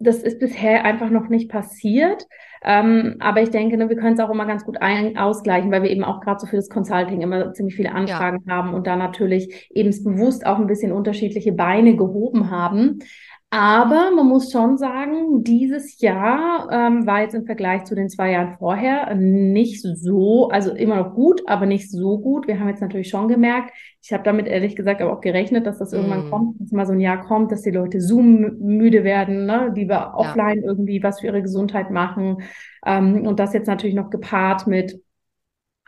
Das ist bisher einfach noch nicht passiert. Ähm, aber ich denke, ne, wir können es auch immer ganz gut ein ausgleichen, weil wir eben auch gerade so für das Consulting immer ziemlich viele Anfragen ja. haben und da natürlich eben bewusst auch ein bisschen unterschiedliche Beine gehoben haben. Aber man muss schon sagen, dieses Jahr ähm, war jetzt im Vergleich zu den zwei Jahren vorher nicht so, also immer noch gut, aber nicht so gut. Wir haben jetzt natürlich schon gemerkt, ich habe damit ehrlich gesagt aber auch gerechnet, dass das irgendwann mm. kommt, dass mal so ein Jahr kommt, dass die Leute Zoom müde werden, ne, die wir offline ja. irgendwie was für ihre Gesundheit machen. Ähm, und das jetzt natürlich noch gepaart mit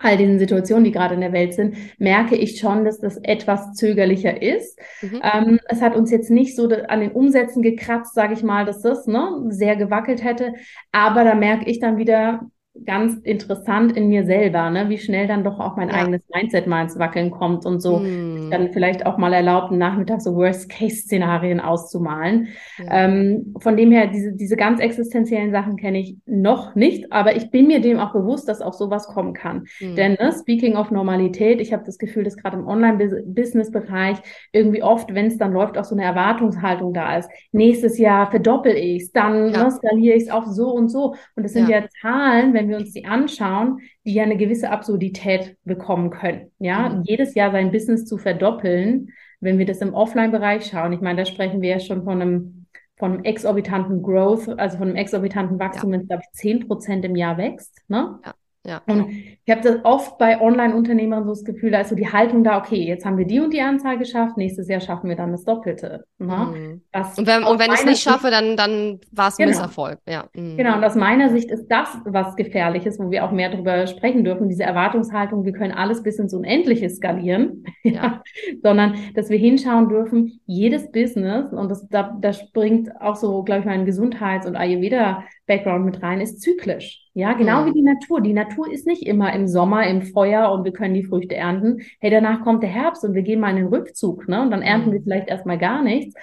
all diesen Situationen, die gerade in der Welt sind, merke ich schon, dass das etwas zögerlicher ist. Mhm. Ähm, es hat uns jetzt nicht so an den Umsätzen gekratzt, sage ich mal, dass das ne, sehr gewackelt hätte. Aber da merke ich dann wieder, ganz interessant in mir selber, ne? wie schnell dann doch auch mein ja. eigenes Mindset mal ins Wackeln kommt und so mm. dann vielleicht auch mal erlaubt, einen Nachmittag so Worst-Case-Szenarien auszumalen. Ja. Ähm, von dem her, diese, diese ganz existenziellen Sachen kenne ich noch nicht, aber ich bin mir dem auch bewusst, dass auch sowas kommen kann. Mm. Denn ne, speaking of Normalität, ich habe das Gefühl, dass gerade im Online-Business-Bereich irgendwie oft, wenn es dann läuft, auch so eine Erwartungshaltung da ist. Nächstes Jahr verdoppel ich es, dann ja. ne, skaliere ich es auf so und so. Und das sind ja, Zahlen, wenn wir uns die anschauen, die ja eine gewisse Absurdität bekommen können. Ja, mhm. jedes Jahr sein Business zu verdoppeln, wenn wir das im Offline-Bereich schauen. Ich meine, da sprechen wir ja schon von einem, von einem exorbitanten Growth, also von einem exorbitanten Wachstum, ja. wenn es, glaube ich, 10 Prozent im Jahr wächst. Ne? Ja. Ja. Und ich habe das oft bei Online-Unternehmern so das Gefühl, da ist so die Haltung da, okay, jetzt haben wir die und die Anzahl geschafft, nächstes Jahr schaffen wir dann das Doppelte. Ne? Mhm. und wenn, und wenn ich es nicht schaffe, dann, dann war es ein genau. Misserfolg. Ja. Mhm. Genau, und aus meiner Sicht ist das was Gefährliches, wo wir auch mehr darüber sprechen dürfen, diese Erwartungshaltung, wir können alles bis ins Unendliche skalieren, ja. sondern dass wir hinschauen dürfen, jedes Business, und das, da, da springt auch so, glaube ich, mein Gesundheits- und Ayurveda- Background mit rein, ist zyklisch. Ja, genau mhm. wie die Natur. Die Natur ist nicht immer im Sommer im Feuer und wir können die Früchte ernten. Hey, danach kommt der Herbst und wir gehen mal in den Rückzug, ne? Und dann ernten mhm. wir vielleicht erstmal gar nichts.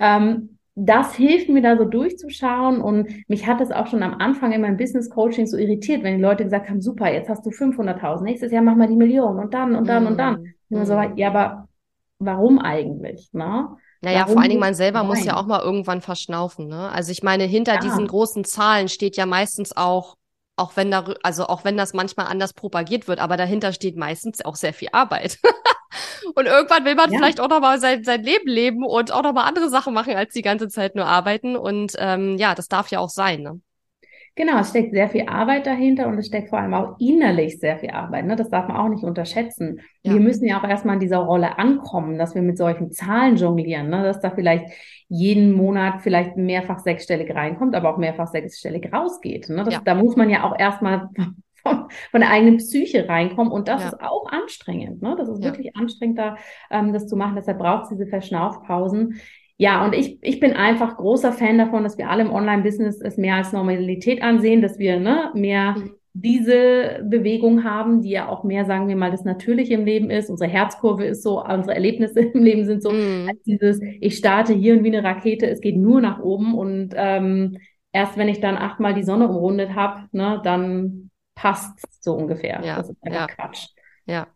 Ähm, das hilft mir da so durchzuschauen und mich hat das auch schon am Anfang in meinem Business Coaching so irritiert, wenn die Leute gesagt haben, super, jetzt hast du 500.000, nächstes Jahr mach mal die Million und dann und dann mhm. und dann. Und mhm. so, ja, aber warum eigentlich? Ne? Naja, Warum vor allen Dingen man selber Nein. muss ja auch mal irgendwann verschnaufen. Ne? Also ich meine, hinter ja. diesen großen Zahlen steht ja meistens auch, auch wenn da, also auch wenn das manchmal anders propagiert wird, aber dahinter steht meistens auch sehr viel Arbeit. und irgendwann will man ja. vielleicht auch noch mal sein, sein Leben leben und auch noch mal andere Sachen machen, als die ganze Zeit nur arbeiten. Und ähm, ja, das darf ja auch sein. Ne? Genau, es steckt sehr viel Arbeit dahinter und es steckt vor allem auch innerlich sehr viel Arbeit. Ne? Das darf man auch nicht unterschätzen. Ja. Wir müssen ja auch erstmal in dieser Rolle ankommen, dass wir mit solchen Zahlen jonglieren, ne? dass da vielleicht jeden Monat vielleicht mehrfach sechsstellig reinkommt, aber auch mehrfach sechsstellig rausgeht. Ne? Das, ja. Da muss man ja auch erstmal von, von der eigenen Psyche reinkommen und das ja. ist auch anstrengend. Ne? Das ist wirklich anstrengend, da ähm, das zu machen. Deshalb braucht es diese Verschnaufpausen. Ja, und ich, ich bin einfach großer Fan davon, dass wir alle im Online-Business es mehr als Normalität ansehen, dass wir ne, mehr mhm. diese Bewegung haben, die ja auch mehr, sagen wir mal, das Natürliche im Leben ist. Unsere Herzkurve ist so, unsere Erlebnisse im Leben sind so, mhm. als dieses, ich starte hier und wie eine Rakete, es geht nur nach oben und ähm, erst wenn ich dann achtmal die Sonne umrundet habe, ne, dann passt so ungefähr. Ja, das ist einfach ja. Quatsch. Ja,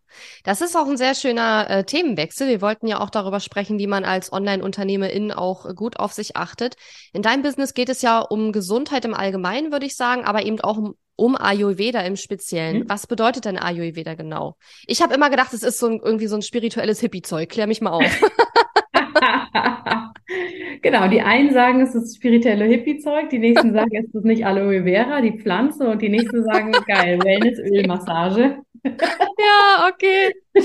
das ist auch ein sehr schöner äh, Themenwechsel. Wir wollten ja auch darüber sprechen, wie man als Online-Unternehmerin auch gut auf sich achtet. In deinem Business geht es ja um Gesundheit im Allgemeinen, würde ich sagen, aber eben auch um, um Ayurveda im Speziellen. Mhm. Was bedeutet denn Ayurveda genau? Ich habe immer gedacht, es ist so ein, irgendwie so ein spirituelles Hippie-Zeug. Klär mich mal auf. genau, die einen sagen, es ist spirituelle Hippie-Zeug, die nächsten sagen, es ist nicht Aloe Vera, die Pflanze, und die nächsten sagen, geil, Wellness-Ölmassage. ja, okay.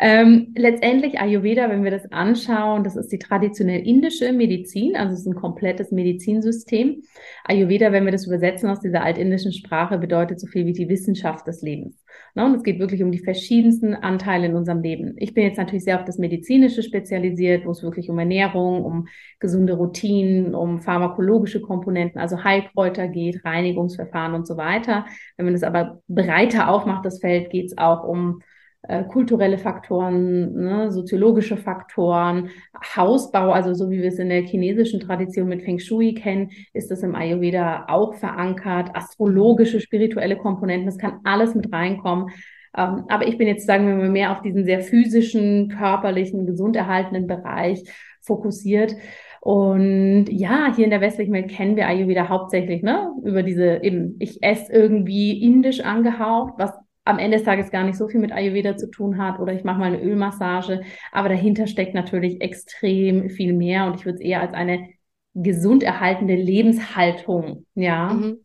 ähm, letztendlich Ayurveda, wenn wir das anschauen, das ist die traditionell indische Medizin, also es ist ein komplettes Medizinsystem. Ayurveda, wenn wir das übersetzen aus dieser altindischen Sprache, bedeutet so viel wie die Wissenschaft des Lebens. Ne? Und es geht wirklich um die verschiedensten Anteile in unserem Leben. Ich bin jetzt natürlich sehr auf das Medizinische spezialisiert, wo es wirklich um Ernährung, um gesunde Routinen, um pharmakologische Komponenten, also Heilkräuter geht, Reinigungsverfahren und so weiter. Wenn man das aber breiter aufmacht, das Feld, geht es auch um äh, kulturelle Faktoren, ne, soziologische Faktoren, Hausbau, also so wie wir es in der chinesischen Tradition mit Feng Shui kennen, ist das im Ayurveda auch verankert, astrologische, spirituelle Komponenten, das kann alles mit reinkommen. Ähm, aber ich bin jetzt, sagen wir mal, mehr auf diesen sehr physischen, körperlichen, gesund erhaltenen Bereich fokussiert. Und ja, hier in der westlichen Welt kennen wir Ayurveda hauptsächlich, ne, über diese eben, ich esse irgendwie indisch angehaucht, was am Ende des Tages gar nicht so viel mit Ayurveda zu tun hat oder ich mache mal eine Ölmassage, aber dahinter steckt natürlich extrem viel mehr und ich würde es eher als eine gesund erhaltende Lebenshaltung, ja, mhm.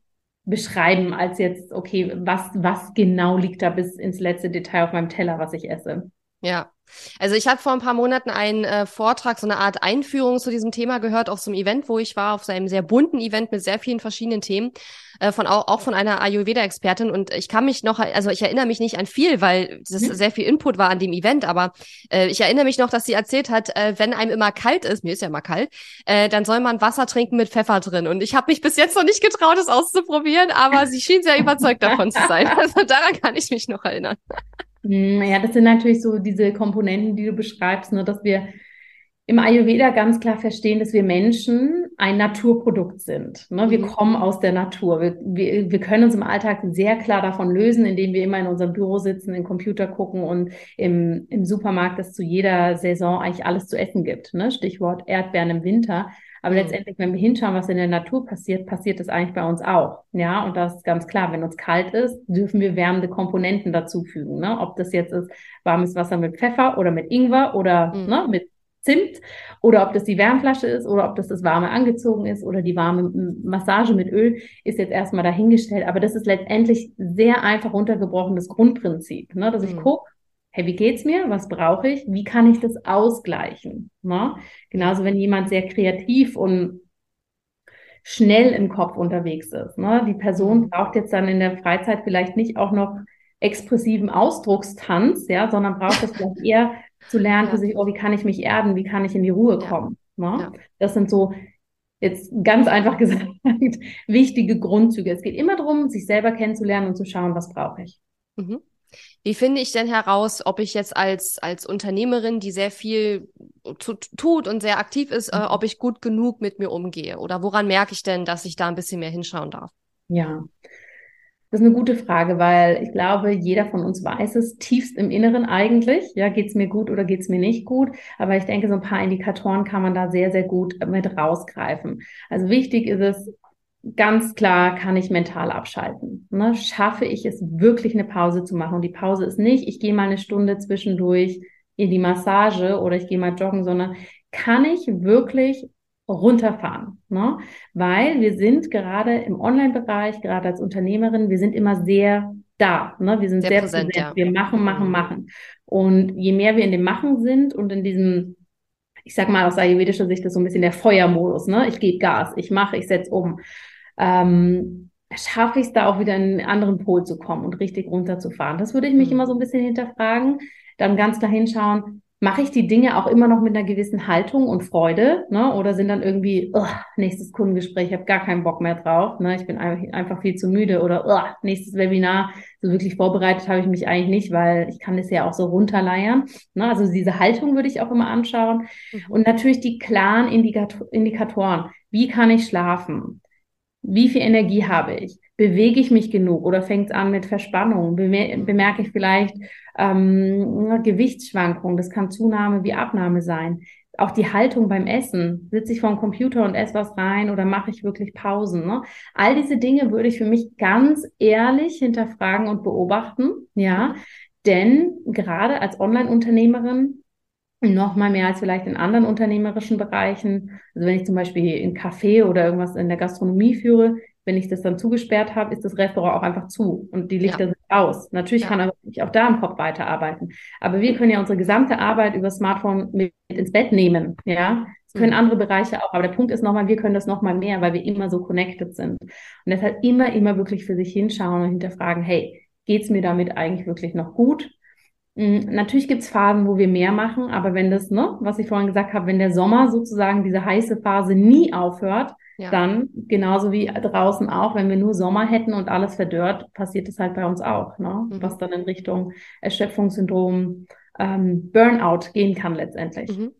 beschreiben, als jetzt, okay, was, was genau liegt da bis ins letzte Detail auf meinem Teller, was ich esse. Ja. Also ich habe vor ein paar Monaten einen äh, Vortrag, so eine Art Einführung zu diesem Thema gehört auf so einem Event, wo ich war, auf so einem sehr bunten Event mit sehr vielen verschiedenen Themen, äh, von auch, auch von einer Ayurveda-Expertin. Und ich kann mich noch, also ich erinnere mich nicht an viel, weil das mhm. sehr viel Input war an dem Event, aber äh, ich erinnere mich noch, dass sie erzählt hat, äh, wenn einem immer kalt ist, mir ist ja immer kalt, äh, dann soll man Wasser trinken mit Pfeffer drin. Und ich habe mich bis jetzt noch nicht getraut, es auszuprobieren, aber sie schien sehr überzeugt davon zu sein. Also daran kann ich mich noch erinnern. Hm, ja, das sind natürlich so diese Komponenten, die du beschreibst, ne, dass wir im Ayurveda ganz klar verstehen, dass wir Menschen ein Naturprodukt sind. Ne? Wir mhm. kommen aus der Natur. Wir, wir, wir können uns im Alltag sehr klar davon lösen, indem wir immer in unserem Büro sitzen, den Computer gucken und im, im Supermarkt es zu jeder Saison eigentlich alles zu essen gibt. Ne? Stichwort Erdbeeren im Winter. Aber mhm. letztendlich, wenn wir hinschauen, was in der Natur passiert, passiert das eigentlich bei uns auch. Ja, und das ist ganz klar. Wenn uns kalt ist, dürfen wir wärmende Komponenten dazufügen. Ne? Ob das jetzt ist warmes Wasser mit Pfeffer oder mit Ingwer oder mhm. ne, mit Zimt oder ob das die Wärmflasche ist oder ob das das warme angezogen ist oder die warme Massage mit Öl, ist jetzt erstmal dahingestellt. Aber das ist letztendlich sehr einfach runtergebrochenes Grundprinzip, ne? dass ich mhm. gucke, hey, wie geht's mir? Was brauche ich? Wie kann ich das ausgleichen? Ne? Genauso, wenn jemand sehr kreativ und schnell im Kopf unterwegs ist. Ne? Die Person mhm. braucht jetzt dann in der Freizeit vielleicht nicht auch noch expressiven Ausdruckstanz, ja, sondern braucht es vielleicht eher zu lernen ja. für sich, oh, wie kann ich mich erden, wie kann ich in die Ruhe kommen. Ne? Ja. Das sind so jetzt ganz einfach gesagt wichtige Grundzüge. Es geht immer darum, sich selber kennenzulernen und zu schauen, was brauche ich. Mhm. Wie finde ich denn heraus, ob ich jetzt als, als Unternehmerin, die sehr viel zu, tut und sehr aktiv ist, äh, mhm. ob ich gut genug mit mir umgehe? Oder woran merke ich denn, dass ich da ein bisschen mehr hinschauen darf? Ja, das ist eine gute Frage, weil ich glaube, jeder von uns weiß es tiefst im Inneren eigentlich. Ja, geht's mir gut oder geht's mir nicht gut? Aber ich denke, so ein paar Indikatoren kann man da sehr, sehr gut mit rausgreifen. Also wichtig ist es, ganz klar kann ich mental abschalten. Ne? Schaffe ich es wirklich eine Pause zu machen? Und die Pause ist nicht, ich gehe mal eine Stunde zwischendurch in die Massage oder ich gehe mal joggen, sondern kann ich wirklich runterfahren, ne? weil wir sind gerade im Online-Bereich, gerade als Unternehmerin, wir sind immer sehr da, ne? wir sind sehr, sehr präsent, präsent. Ja. wir machen, machen, mhm. machen. Und je mehr wir in dem Machen sind und in diesem, ich sag mal aus ayurvedischer Sicht, ist so ein bisschen der Feuermodus, ne? ich gebe Gas, ich mache, ich setze um, ähm, schaffe ich es da auch wieder in einen anderen Pol zu kommen und richtig runterzufahren. Das würde ich mich mhm. immer so ein bisschen hinterfragen, dann ganz klar hinschauen, mache ich die Dinge auch immer noch mit einer gewissen Haltung und Freude, ne? Oder sind dann irgendwie, nächstes Kundengespräch, ich habe gar keinen Bock mehr drauf, ne? Ich bin einfach viel zu müde oder nächstes Webinar, so wirklich vorbereitet habe ich mich eigentlich nicht, weil ich kann das ja auch so runterleiern. Ne? Also diese Haltung würde ich auch immer anschauen. Mhm. Und natürlich die klaren Indikator Indikatoren. Wie kann ich schlafen? Wie viel Energie habe ich? Bewege ich mich genug oder fängt es an mit Verspannung? Bemerke ich vielleicht ähm, Gewichtsschwankungen? Das kann Zunahme wie Abnahme sein. Auch die Haltung beim Essen. Sitze ich vor dem Computer und esse was rein oder mache ich wirklich Pausen? Ne? All diese Dinge würde ich für mich ganz ehrlich hinterfragen und beobachten. Ja, denn gerade als Online-Unternehmerin noch mal mehr als vielleicht in anderen unternehmerischen Bereichen. Also wenn ich zum Beispiel in Café oder irgendwas in der Gastronomie führe, wenn ich das dann zugesperrt habe, ist das Restaurant auch einfach zu und die Lichter ja. sind aus. Natürlich ja. kann aber ich auch da im Kopf weiterarbeiten. Aber wir können ja unsere gesamte Arbeit über Smartphone mit ins Bett nehmen. Ja, das können mhm. andere Bereiche auch. Aber der Punkt ist nochmal, wir können das nochmal mehr, weil wir immer so connected sind. Und deshalb immer, immer wirklich für sich hinschauen und hinterfragen, hey, geht's mir damit eigentlich wirklich noch gut? Hm, natürlich gibt es Phasen, wo wir mehr machen, aber wenn das, ne, was ich vorhin gesagt habe, wenn der Sommer sozusagen diese heiße Phase nie aufhört, ja. dann genauso wie draußen auch, wenn wir nur Sommer hätten und alles verdörrt, passiert es halt bei uns auch, ne? Mhm. was dann in Richtung Erschöpfungssyndrom, ähm, Burnout gehen kann letztendlich. Mhm.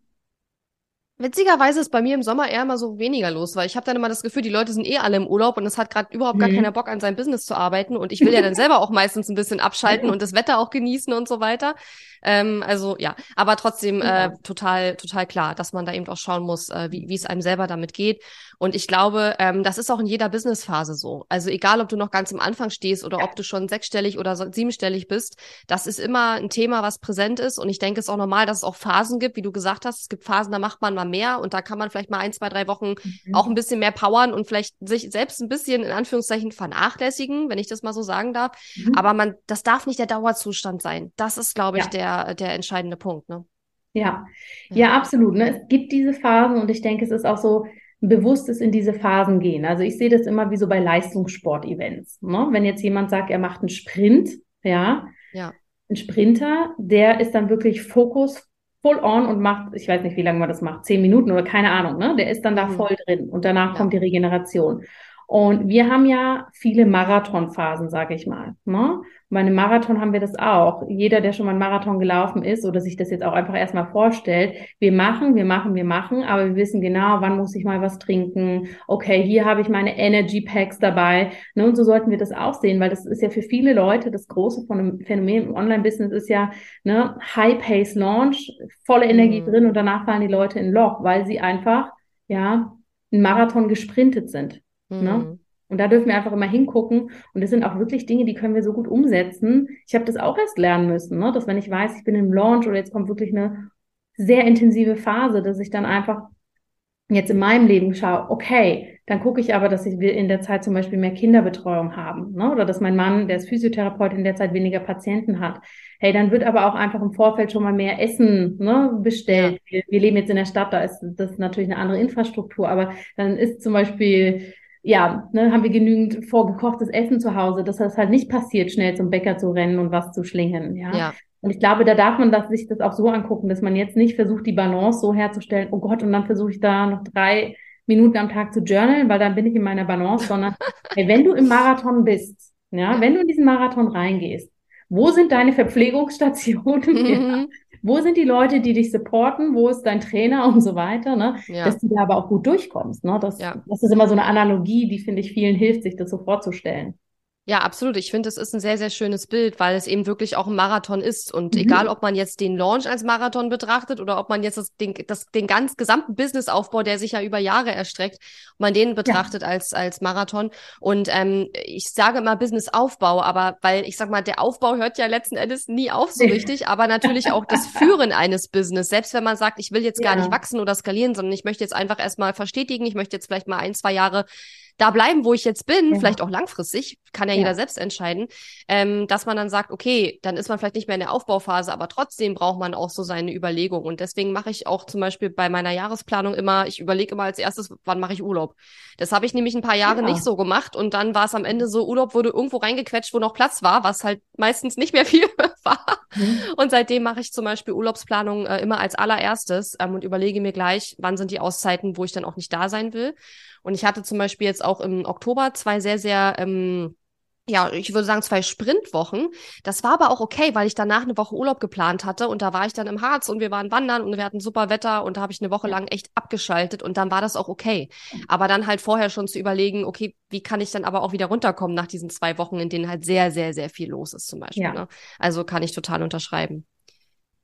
Witzigerweise ist bei mir im Sommer eher immer so weniger los, weil ich habe dann immer das Gefühl, die Leute sind eh alle im Urlaub und es hat gerade überhaupt mhm. gar keiner Bock an seinem Business zu arbeiten und ich will ja dann selber auch meistens ein bisschen abschalten und das Wetter auch genießen und so weiter. Ähm, also ja, aber trotzdem äh, total, total klar, dass man da eben auch schauen muss, äh, wie, wie es einem selber damit geht. Und ich glaube, ähm, das ist auch in jeder Businessphase so. Also egal, ob du noch ganz am Anfang stehst oder ob du schon sechsstellig oder siebenstellig bist, das ist immer ein Thema, was präsent ist. Und ich denke, es ist auch normal, dass es auch Phasen gibt, wie du gesagt hast. Es gibt Phasen, da macht man mal mehr und da kann man vielleicht mal ein, zwei, drei Wochen mhm. auch ein bisschen mehr powern und vielleicht sich selbst ein bisschen in Anführungszeichen vernachlässigen, wenn ich das mal so sagen darf. Mhm. Aber man, das darf nicht der Dauerzustand sein. Das ist, glaube ich, ja. der, der entscheidende Punkt. Ne? Ja. ja, absolut. Ne? Es gibt diese Phasen und ich denke, es ist auch so, bewusstes in diese Phasen gehen. Also ich sehe das immer wie so bei Leistungssport-Events. Ne? Wenn jetzt jemand sagt, er macht einen Sprint, ja, ja, ein Sprinter, der ist dann wirklich Fokus full on und macht, ich weiß nicht, wie lange man das macht, zehn Minuten oder keine Ahnung, ne? Der ist dann da mhm. voll drin und danach kommt die Regeneration. Und wir haben ja viele Marathonphasen, sage ich mal. Ne? Bei einem Marathon haben wir das auch. Jeder, der schon mal einen Marathon gelaufen ist oder sich das jetzt auch einfach erstmal vorstellt, wir machen, wir machen, wir machen, aber wir wissen genau, wann muss ich mal was trinken. Okay, hier habe ich meine Energy Packs dabei. Ne? Und so sollten wir das auch sehen, weil das ist ja für viele Leute das große Phänomen im Online-Business ist ja ne, High-Pace-Launch, volle Energie mhm. drin und danach fallen die Leute in Loch, weil sie einfach ja einen Marathon gesprintet sind. Ne? Mhm. Ne? Und da dürfen wir einfach immer hingucken. Und das sind auch wirklich Dinge, die können wir so gut umsetzen. Ich habe das auch erst lernen müssen, ne? dass wenn ich weiß, ich bin im Launch oder jetzt kommt wirklich eine sehr intensive Phase, dass ich dann einfach jetzt in meinem Leben schaue, okay, dann gucke ich aber, dass wir in der Zeit zum Beispiel mehr Kinderbetreuung haben, ne? oder dass mein Mann, der ist Physiotherapeut, in der Zeit weniger Patienten hat. Hey, dann wird aber auch einfach im Vorfeld schon mal mehr Essen ne, bestellt. Ja. Wir, wir leben jetzt in der Stadt, da ist das ist natürlich eine andere Infrastruktur, aber dann ist zum Beispiel ja, ne, haben wir genügend vorgekochtes Essen zu Hause, dass das halt nicht passiert, schnell zum Bäcker zu rennen und was zu schlingen, ja. ja. Und ich glaube, da darf man das, sich das auch so angucken, dass man jetzt nicht versucht, die Balance so herzustellen, oh Gott, und dann versuche ich da noch drei Minuten am Tag zu journalen, weil dann bin ich in meiner Balance, sondern hey, wenn du im Marathon bist, ja, wenn du in diesen Marathon reingehst, wo sind deine Verpflegungsstationen? Mhm. Wo sind die Leute, die dich supporten? Wo ist dein Trainer und so weiter? Ne? Ja. Dass du da aber auch gut durchkommst. Ne? Das, ja. das ist immer so eine Analogie, die, finde ich, vielen hilft, sich das so vorzustellen. Ja, absolut. Ich finde, es ist ein sehr, sehr schönes Bild, weil es eben wirklich auch ein Marathon ist. Und mhm. egal, ob man jetzt den Launch als Marathon betrachtet oder ob man jetzt das, den, das, den ganz gesamten Businessaufbau, der sich ja über Jahre erstreckt, man den betrachtet ja. als, als Marathon. Und ähm, ich sage immer Businessaufbau, aber weil ich sag mal, der Aufbau hört ja letzten Endes nie auf so richtig, aber natürlich auch das Führen eines Business. Selbst wenn man sagt, ich will jetzt gar ja. nicht wachsen oder skalieren, sondern ich möchte jetzt einfach erstmal verstetigen, ich möchte jetzt vielleicht mal ein, zwei Jahre da bleiben, wo ich jetzt bin, ja. vielleicht auch langfristig, kann ja, ja, jeder selbst entscheiden, ähm, dass man dann sagt, okay, dann ist man vielleicht nicht mehr in der Aufbauphase, aber trotzdem braucht man auch so seine Überlegung. Und deswegen mache ich auch zum Beispiel bei meiner Jahresplanung immer, ich überlege immer als erstes, wann mache ich Urlaub. Das habe ich nämlich ein paar Jahre ja. nicht so gemacht und dann war es am Ende so, Urlaub wurde irgendwo reingequetscht, wo noch Platz war, was halt meistens nicht mehr viel war. Mhm. Und seitdem mache ich zum Beispiel Urlaubsplanung äh, immer als allererstes ähm, und überlege mir gleich, wann sind die Auszeiten, wo ich dann auch nicht da sein will. Und ich hatte zum Beispiel jetzt auch im Oktober zwei sehr, sehr ähm, ja, ich würde sagen zwei Sprintwochen. Das war aber auch okay, weil ich danach eine Woche Urlaub geplant hatte und da war ich dann im Harz und wir waren wandern und wir hatten super Wetter und da habe ich eine Woche lang echt abgeschaltet und dann war das auch okay. Aber dann halt vorher schon zu überlegen, okay, wie kann ich dann aber auch wieder runterkommen nach diesen zwei Wochen, in denen halt sehr, sehr, sehr viel los ist zum Beispiel. Ja. Ne? Also kann ich total unterschreiben.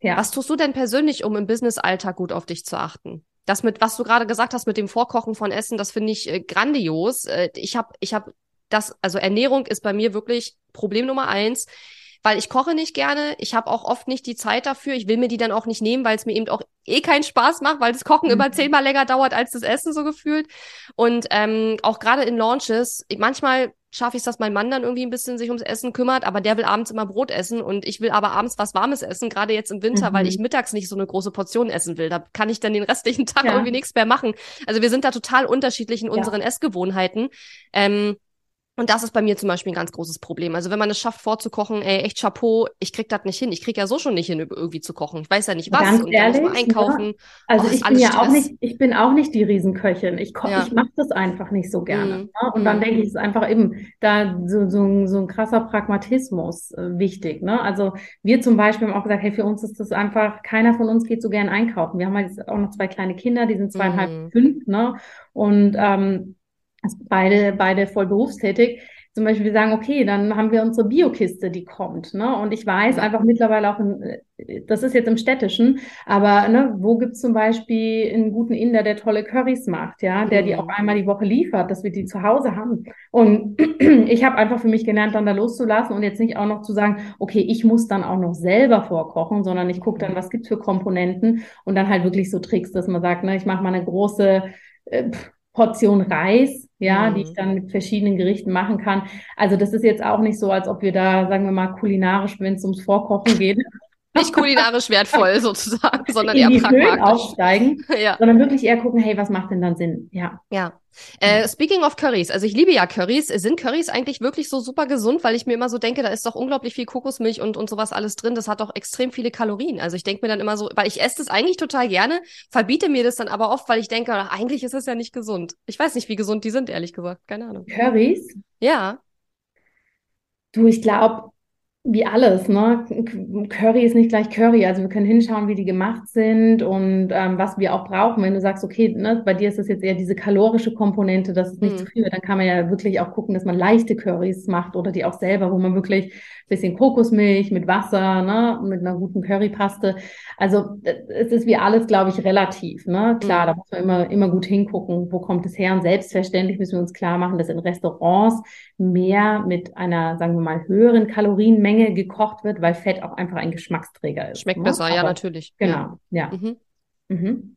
Ja. Was tust du denn persönlich, um im Business-Alltag gut auf dich zu achten? das mit, was du gerade gesagt hast mit dem Vorkochen von Essen, das finde ich äh, grandios. Äh, ich habe, ich habe das, also Ernährung ist bei mir wirklich Problem Nummer eins, weil ich koche nicht gerne. Ich habe auch oft nicht die Zeit dafür. Ich will mir die dann auch nicht nehmen, weil es mir eben auch eh keinen Spaß macht, weil das Kochen mhm. immer zehnmal länger dauert als das Essen so gefühlt. Und ähm, auch gerade in Launches, manchmal schaffe ich es, dass mein Mann dann irgendwie ein bisschen sich ums Essen kümmert, aber der will abends immer Brot essen und ich will aber abends was Warmes essen, gerade jetzt im Winter, mhm. weil ich mittags nicht so eine große Portion essen will. Da kann ich dann den restlichen Tag ja. irgendwie nichts mehr machen. Also wir sind da total unterschiedlich in unseren ja. Essgewohnheiten. Ähm, und das ist bei mir zum Beispiel ein ganz großes Problem. Also wenn man es schafft, vorzukochen, ey, echt Chapeau, ich krieg das nicht hin. Ich krieg ja so schon nicht hin, irgendwie zu kochen. Ich weiß ja nicht was. Ganz und ehrlich, muss man einkaufen. Ja. Also oh, ich bin ja Stress. auch nicht, ich bin auch nicht die Riesenköchin. Ich koche, ja. ich mache das einfach nicht so gerne. Mhm. Ne? Und mhm. dann denke ich, es ist einfach eben da so, so, so ein krasser Pragmatismus äh, wichtig. Ne? Also wir zum Beispiel haben auch gesagt, hey, für uns ist das einfach, keiner von uns geht so gern einkaufen. Wir haben halt auch noch zwei kleine Kinder, die sind zweieinhalb, mhm. fünf, ne? Und ähm, also beide, beide voll berufstätig. zum Beispiel sagen, okay, dann haben wir unsere Biokiste, die kommt. Ne? Und ich weiß einfach mittlerweile auch, in, das ist jetzt im Städtischen, aber ne, wo gibt's zum Beispiel einen guten Inder, der tolle Currys macht, ja, der die auch einmal die Woche liefert, dass wir die zu Hause haben. Und ich habe einfach für mich gelernt, dann da loszulassen und jetzt nicht auch noch zu sagen, okay, ich muss dann auch noch selber vorkochen, sondern ich gucke dann, was gibt's für Komponenten und dann halt wirklich so Tricks, dass man sagt, ne, ich mache mal eine große äh, Portion Reis, ja, mhm. die ich dann mit verschiedenen Gerichten machen kann. Also das ist jetzt auch nicht so, als ob wir da, sagen wir mal, kulinarisch, wenn es ums Vorkochen geht. Nicht kulinarisch wertvoll sozusagen, sondern eher pragmatisch. Aufsteigen, ja. sondern wirklich eher gucken, hey, was macht denn dann Sinn? Ja. Ja. Äh, speaking of Curries, also ich liebe ja Curries. Sind Curries eigentlich wirklich so super gesund? Weil ich mir immer so denke, da ist doch unglaublich viel Kokosmilch und, und sowas alles drin. Das hat doch extrem viele Kalorien. Also ich denke mir dann immer so, weil ich esse das eigentlich total gerne, verbiete mir das dann aber oft, weil ich denke, eigentlich ist es ja nicht gesund. Ich weiß nicht, wie gesund die sind, ehrlich gesagt. Keine Ahnung. Curries? Ja. Du, ich glaube, wie alles, ne? Curry ist nicht gleich Curry. Also wir können hinschauen, wie die gemacht sind und ähm, was wir auch brauchen. Wenn du sagst, okay, ne, bei dir ist das jetzt eher diese kalorische Komponente, das ist nicht mhm. zu viel, dann kann man ja wirklich auch gucken, dass man leichte Currys macht oder die auch selber, wo man wirklich bisschen Kokosmilch mit Wasser, ne, mit einer guten Currypaste. Also es ist wie alles, glaube ich, relativ. Ne? Klar, mhm. da muss man immer, immer gut hingucken, wo kommt es her. Und selbstverständlich müssen wir uns klar machen, dass in Restaurants mehr mit einer, sagen wir mal, höheren Kalorienmenge gekocht wird, weil Fett auch einfach ein Geschmacksträger ist. Schmeckt ne? besser, Aber, ja, natürlich. Genau, ja. ja. Mhm. Mhm.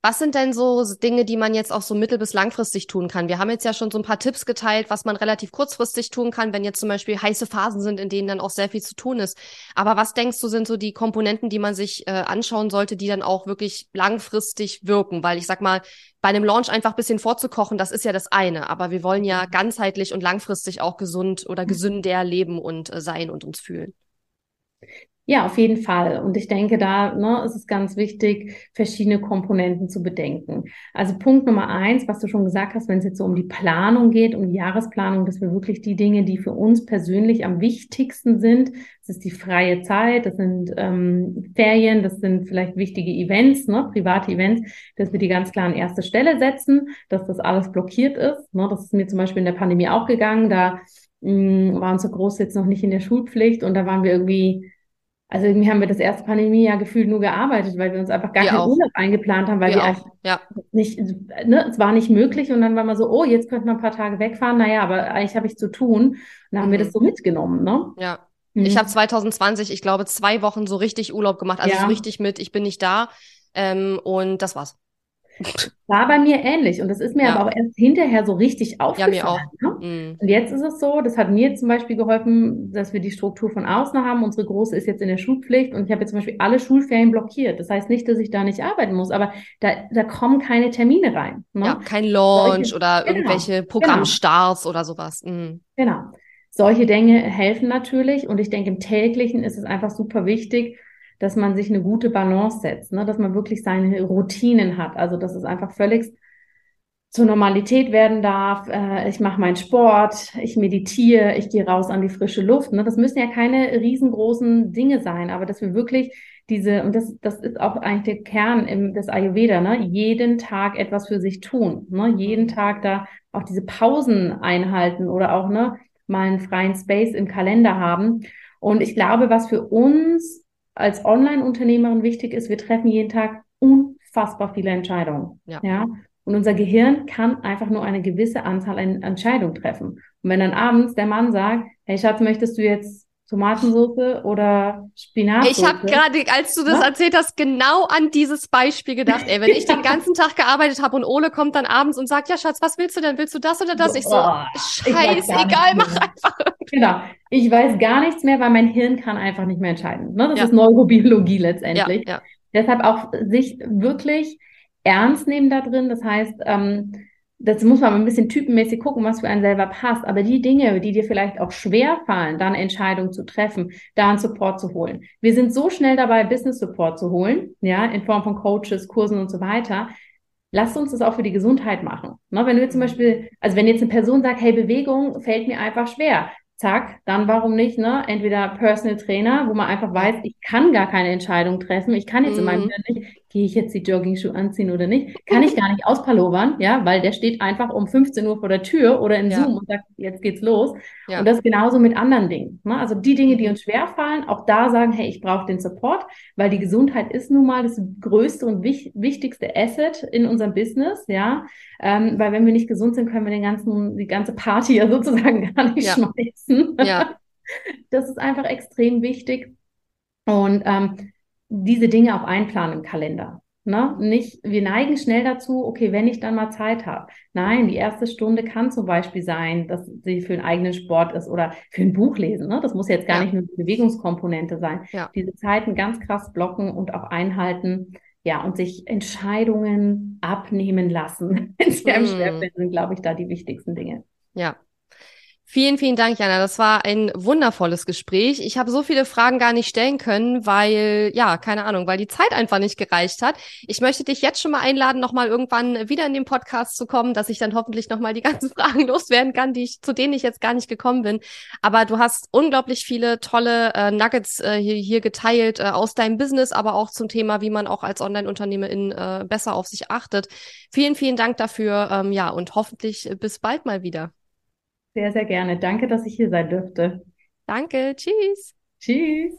Was sind denn so Dinge, die man jetzt auch so mittel- bis langfristig tun kann? Wir haben jetzt ja schon so ein paar Tipps geteilt, was man relativ kurzfristig tun kann, wenn jetzt zum Beispiel heiße Phasen sind, in denen dann auch sehr viel zu tun ist. Aber was denkst du, sind so die Komponenten, die man sich äh, anschauen sollte, die dann auch wirklich langfristig wirken? Weil ich sag mal, bei einem Launch einfach bisschen vorzukochen, das ist ja das eine. Aber wir wollen ja ganzheitlich und langfristig auch gesund oder gesünder leben und äh, sein und uns fühlen. Ja, auf jeden Fall. Und ich denke, da ne, ist es ganz wichtig, verschiedene Komponenten zu bedenken. Also Punkt Nummer eins, was du schon gesagt hast, wenn es jetzt so um die Planung geht, um die Jahresplanung, dass wir wirklich die Dinge, die für uns persönlich am wichtigsten sind, das ist die freie Zeit, das sind ähm, Ferien, das sind vielleicht wichtige Events, ne, private Events, dass wir die ganz klar an erste Stelle setzen, dass das alles blockiert ist. Ne, das ist mir zum Beispiel in der Pandemie auch gegangen. Da mh, mm, war unser Groß jetzt noch nicht in der Schulpflicht und da waren wir irgendwie also irgendwie haben wir das erste Pandemiejahr gefühlt nur gearbeitet, weil wir uns einfach gar wir keinen auch. Urlaub eingeplant haben, weil wir, wir einfach ja. nicht, ne, es war nicht möglich und dann war man so, oh, jetzt könnte man ein paar Tage wegfahren, naja, aber eigentlich habe ich zu tun. Und dann haben mhm. wir das so mitgenommen, ne? Ja. Mhm. Ich habe 2020, ich glaube, zwei Wochen so richtig Urlaub gemacht, also ja. so richtig mit, ich bin nicht da. Ähm, und das war's. War bei mir ähnlich und das ist mir ja. aber auch erst hinterher so richtig aufgefallen. Ja, mir auch. Ne? Mhm. Und jetzt ist es so, das hat mir zum Beispiel geholfen, dass wir die Struktur von außen haben. Unsere Große ist jetzt in der Schulpflicht und ich habe jetzt zum Beispiel alle Schulferien blockiert. Das heißt nicht, dass ich da nicht arbeiten muss, aber da, da kommen keine Termine rein. Ne? Ja, kein Launch Solche, oder genau, irgendwelche Programmstarts genau. oder sowas. Mhm. Genau. Solche Dinge helfen natürlich und ich denke, im täglichen ist es einfach super wichtig, dass man sich eine gute Balance setzt, ne? dass man wirklich seine Routinen hat. Also dass es einfach völlig zur Normalität werden darf. Äh, ich mache meinen Sport, ich meditiere, ich gehe raus an die frische Luft. Ne? Das müssen ja keine riesengroßen Dinge sein, aber dass wir wirklich diese, und das, das ist auch eigentlich der Kern im, des Ayurveda, ne? jeden Tag etwas für sich tun. Ne? Jeden mhm. Tag da auch diese Pausen einhalten oder auch ne, mal einen freien Space im Kalender haben. Und ich glaube, was für uns als Online-Unternehmerin wichtig ist, wir treffen jeden Tag unfassbar viele Entscheidungen. Ja. ja. Und unser Gehirn kann einfach nur eine gewisse Anzahl an Entscheidungen treffen. Und wenn dann abends der Mann sagt, hey Schatz, möchtest du jetzt Tomatensauce oder Spinat. Ich habe gerade, als du das Was? erzählt hast, genau an dieses Beispiel gedacht. Ey, wenn ich den ganzen Tag gearbeitet habe und Ole kommt dann abends und sagt, ja Schatz, was willst du denn? Willst du das oder das? Ich so, oh, scheißegal, mach einfach. Genau. Ich weiß gar nichts mehr, weil mein Hirn kann einfach nicht mehr entscheiden. Ne? Das ja. ist Neurobiologie letztendlich. Ja, ja. Deshalb auch sich wirklich ernst nehmen da drin. Das heißt, ähm, das muss man ein bisschen typenmäßig gucken, was für einen selber passt. Aber die Dinge, die dir vielleicht auch schwer fallen, dann Entscheidungen zu treffen, da einen Support zu holen. Wir sind so schnell dabei, Business Support zu holen, ja, in Form von Coaches, Kursen und so weiter. Lass uns das auch für die Gesundheit machen. Ne, wenn du zum Beispiel, also wenn jetzt eine Person sagt, hey, Bewegung fällt mir einfach schwer, zack, dann warum nicht, ne? Entweder Personal Trainer, wo man einfach weiß, ich kann gar keine Entscheidung treffen, ich kann jetzt mhm. in meinem Hirn mhm. nicht, gehe ich jetzt die Jogging-Schuhe anziehen oder nicht? Kann ich gar nicht auspalovern, ja, weil der steht einfach um 15 Uhr vor der Tür oder in ja. Zoom und sagt, jetzt geht's los. Ja. Und das genauso mit anderen Dingen. Ne? Also die Dinge, die uns schwerfallen, auch da sagen, hey, ich brauche den Support, weil die Gesundheit ist nun mal das größte und wich wichtigste Asset in unserem Business, ja. Ähm, weil wenn wir nicht gesund sind, können wir den ganzen, die ganze Party ja sozusagen gar nicht ja. schmeißen. Ja. Das ist einfach extrem wichtig. Und ähm, diese Dinge auch einplanen im Kalender. Ne? Nicht, wir neigen schnell dazu, okay, wenn ich dann mal Zeit habe. Nein, die erste Stunde kann zum Beispiel sein, dass sie für einen eigenen Sport ist oder für ein Buch lesen. Ne? Das muss jetzt gar ja. nicht nur die Bewegungskomponente sein. Ja. Diese Zeiten ganz krass blocken und auch einhalten. Ja, und sich Entscheidungen abnehmen lassen, wenn sie einem mm. schwerfällt, sind, glaube ich, da die wichtigsten Dinge. Ja, Vielen, vielen Dank, Jana. Das war ein wundervolles Gespräch. Ich habe so viele Fragen gar nicht stellen können, weil, ja, keine Ahnung, weil die Zeit einfach nicht gereicht hat. Ich möchte dich jetzt schon mal einladen, nochmal irgendwann wieder in den Podcast zu kommen, dass ich dann hoffentlich nochmal die ganzen Fragen loswerden kann, die ich, zu denen ich jetzt gar nicht gekommen bin. Aber du hast unglaublich viele tolle äh, Nuggets äh, hier, hier geteilt äh, aus deinem Business, aber auch zum Thema, wie man auch als Online-Unternehmerin äh, besser auf sich achtet. Vielen, vielen Dank dafür. Ähm, ja, und hoffentlich bis bald mal wieder. Sehr, sehr gerne. Danke, dass ich hier sein dürfte. Danke. Tschüss. Tschüss.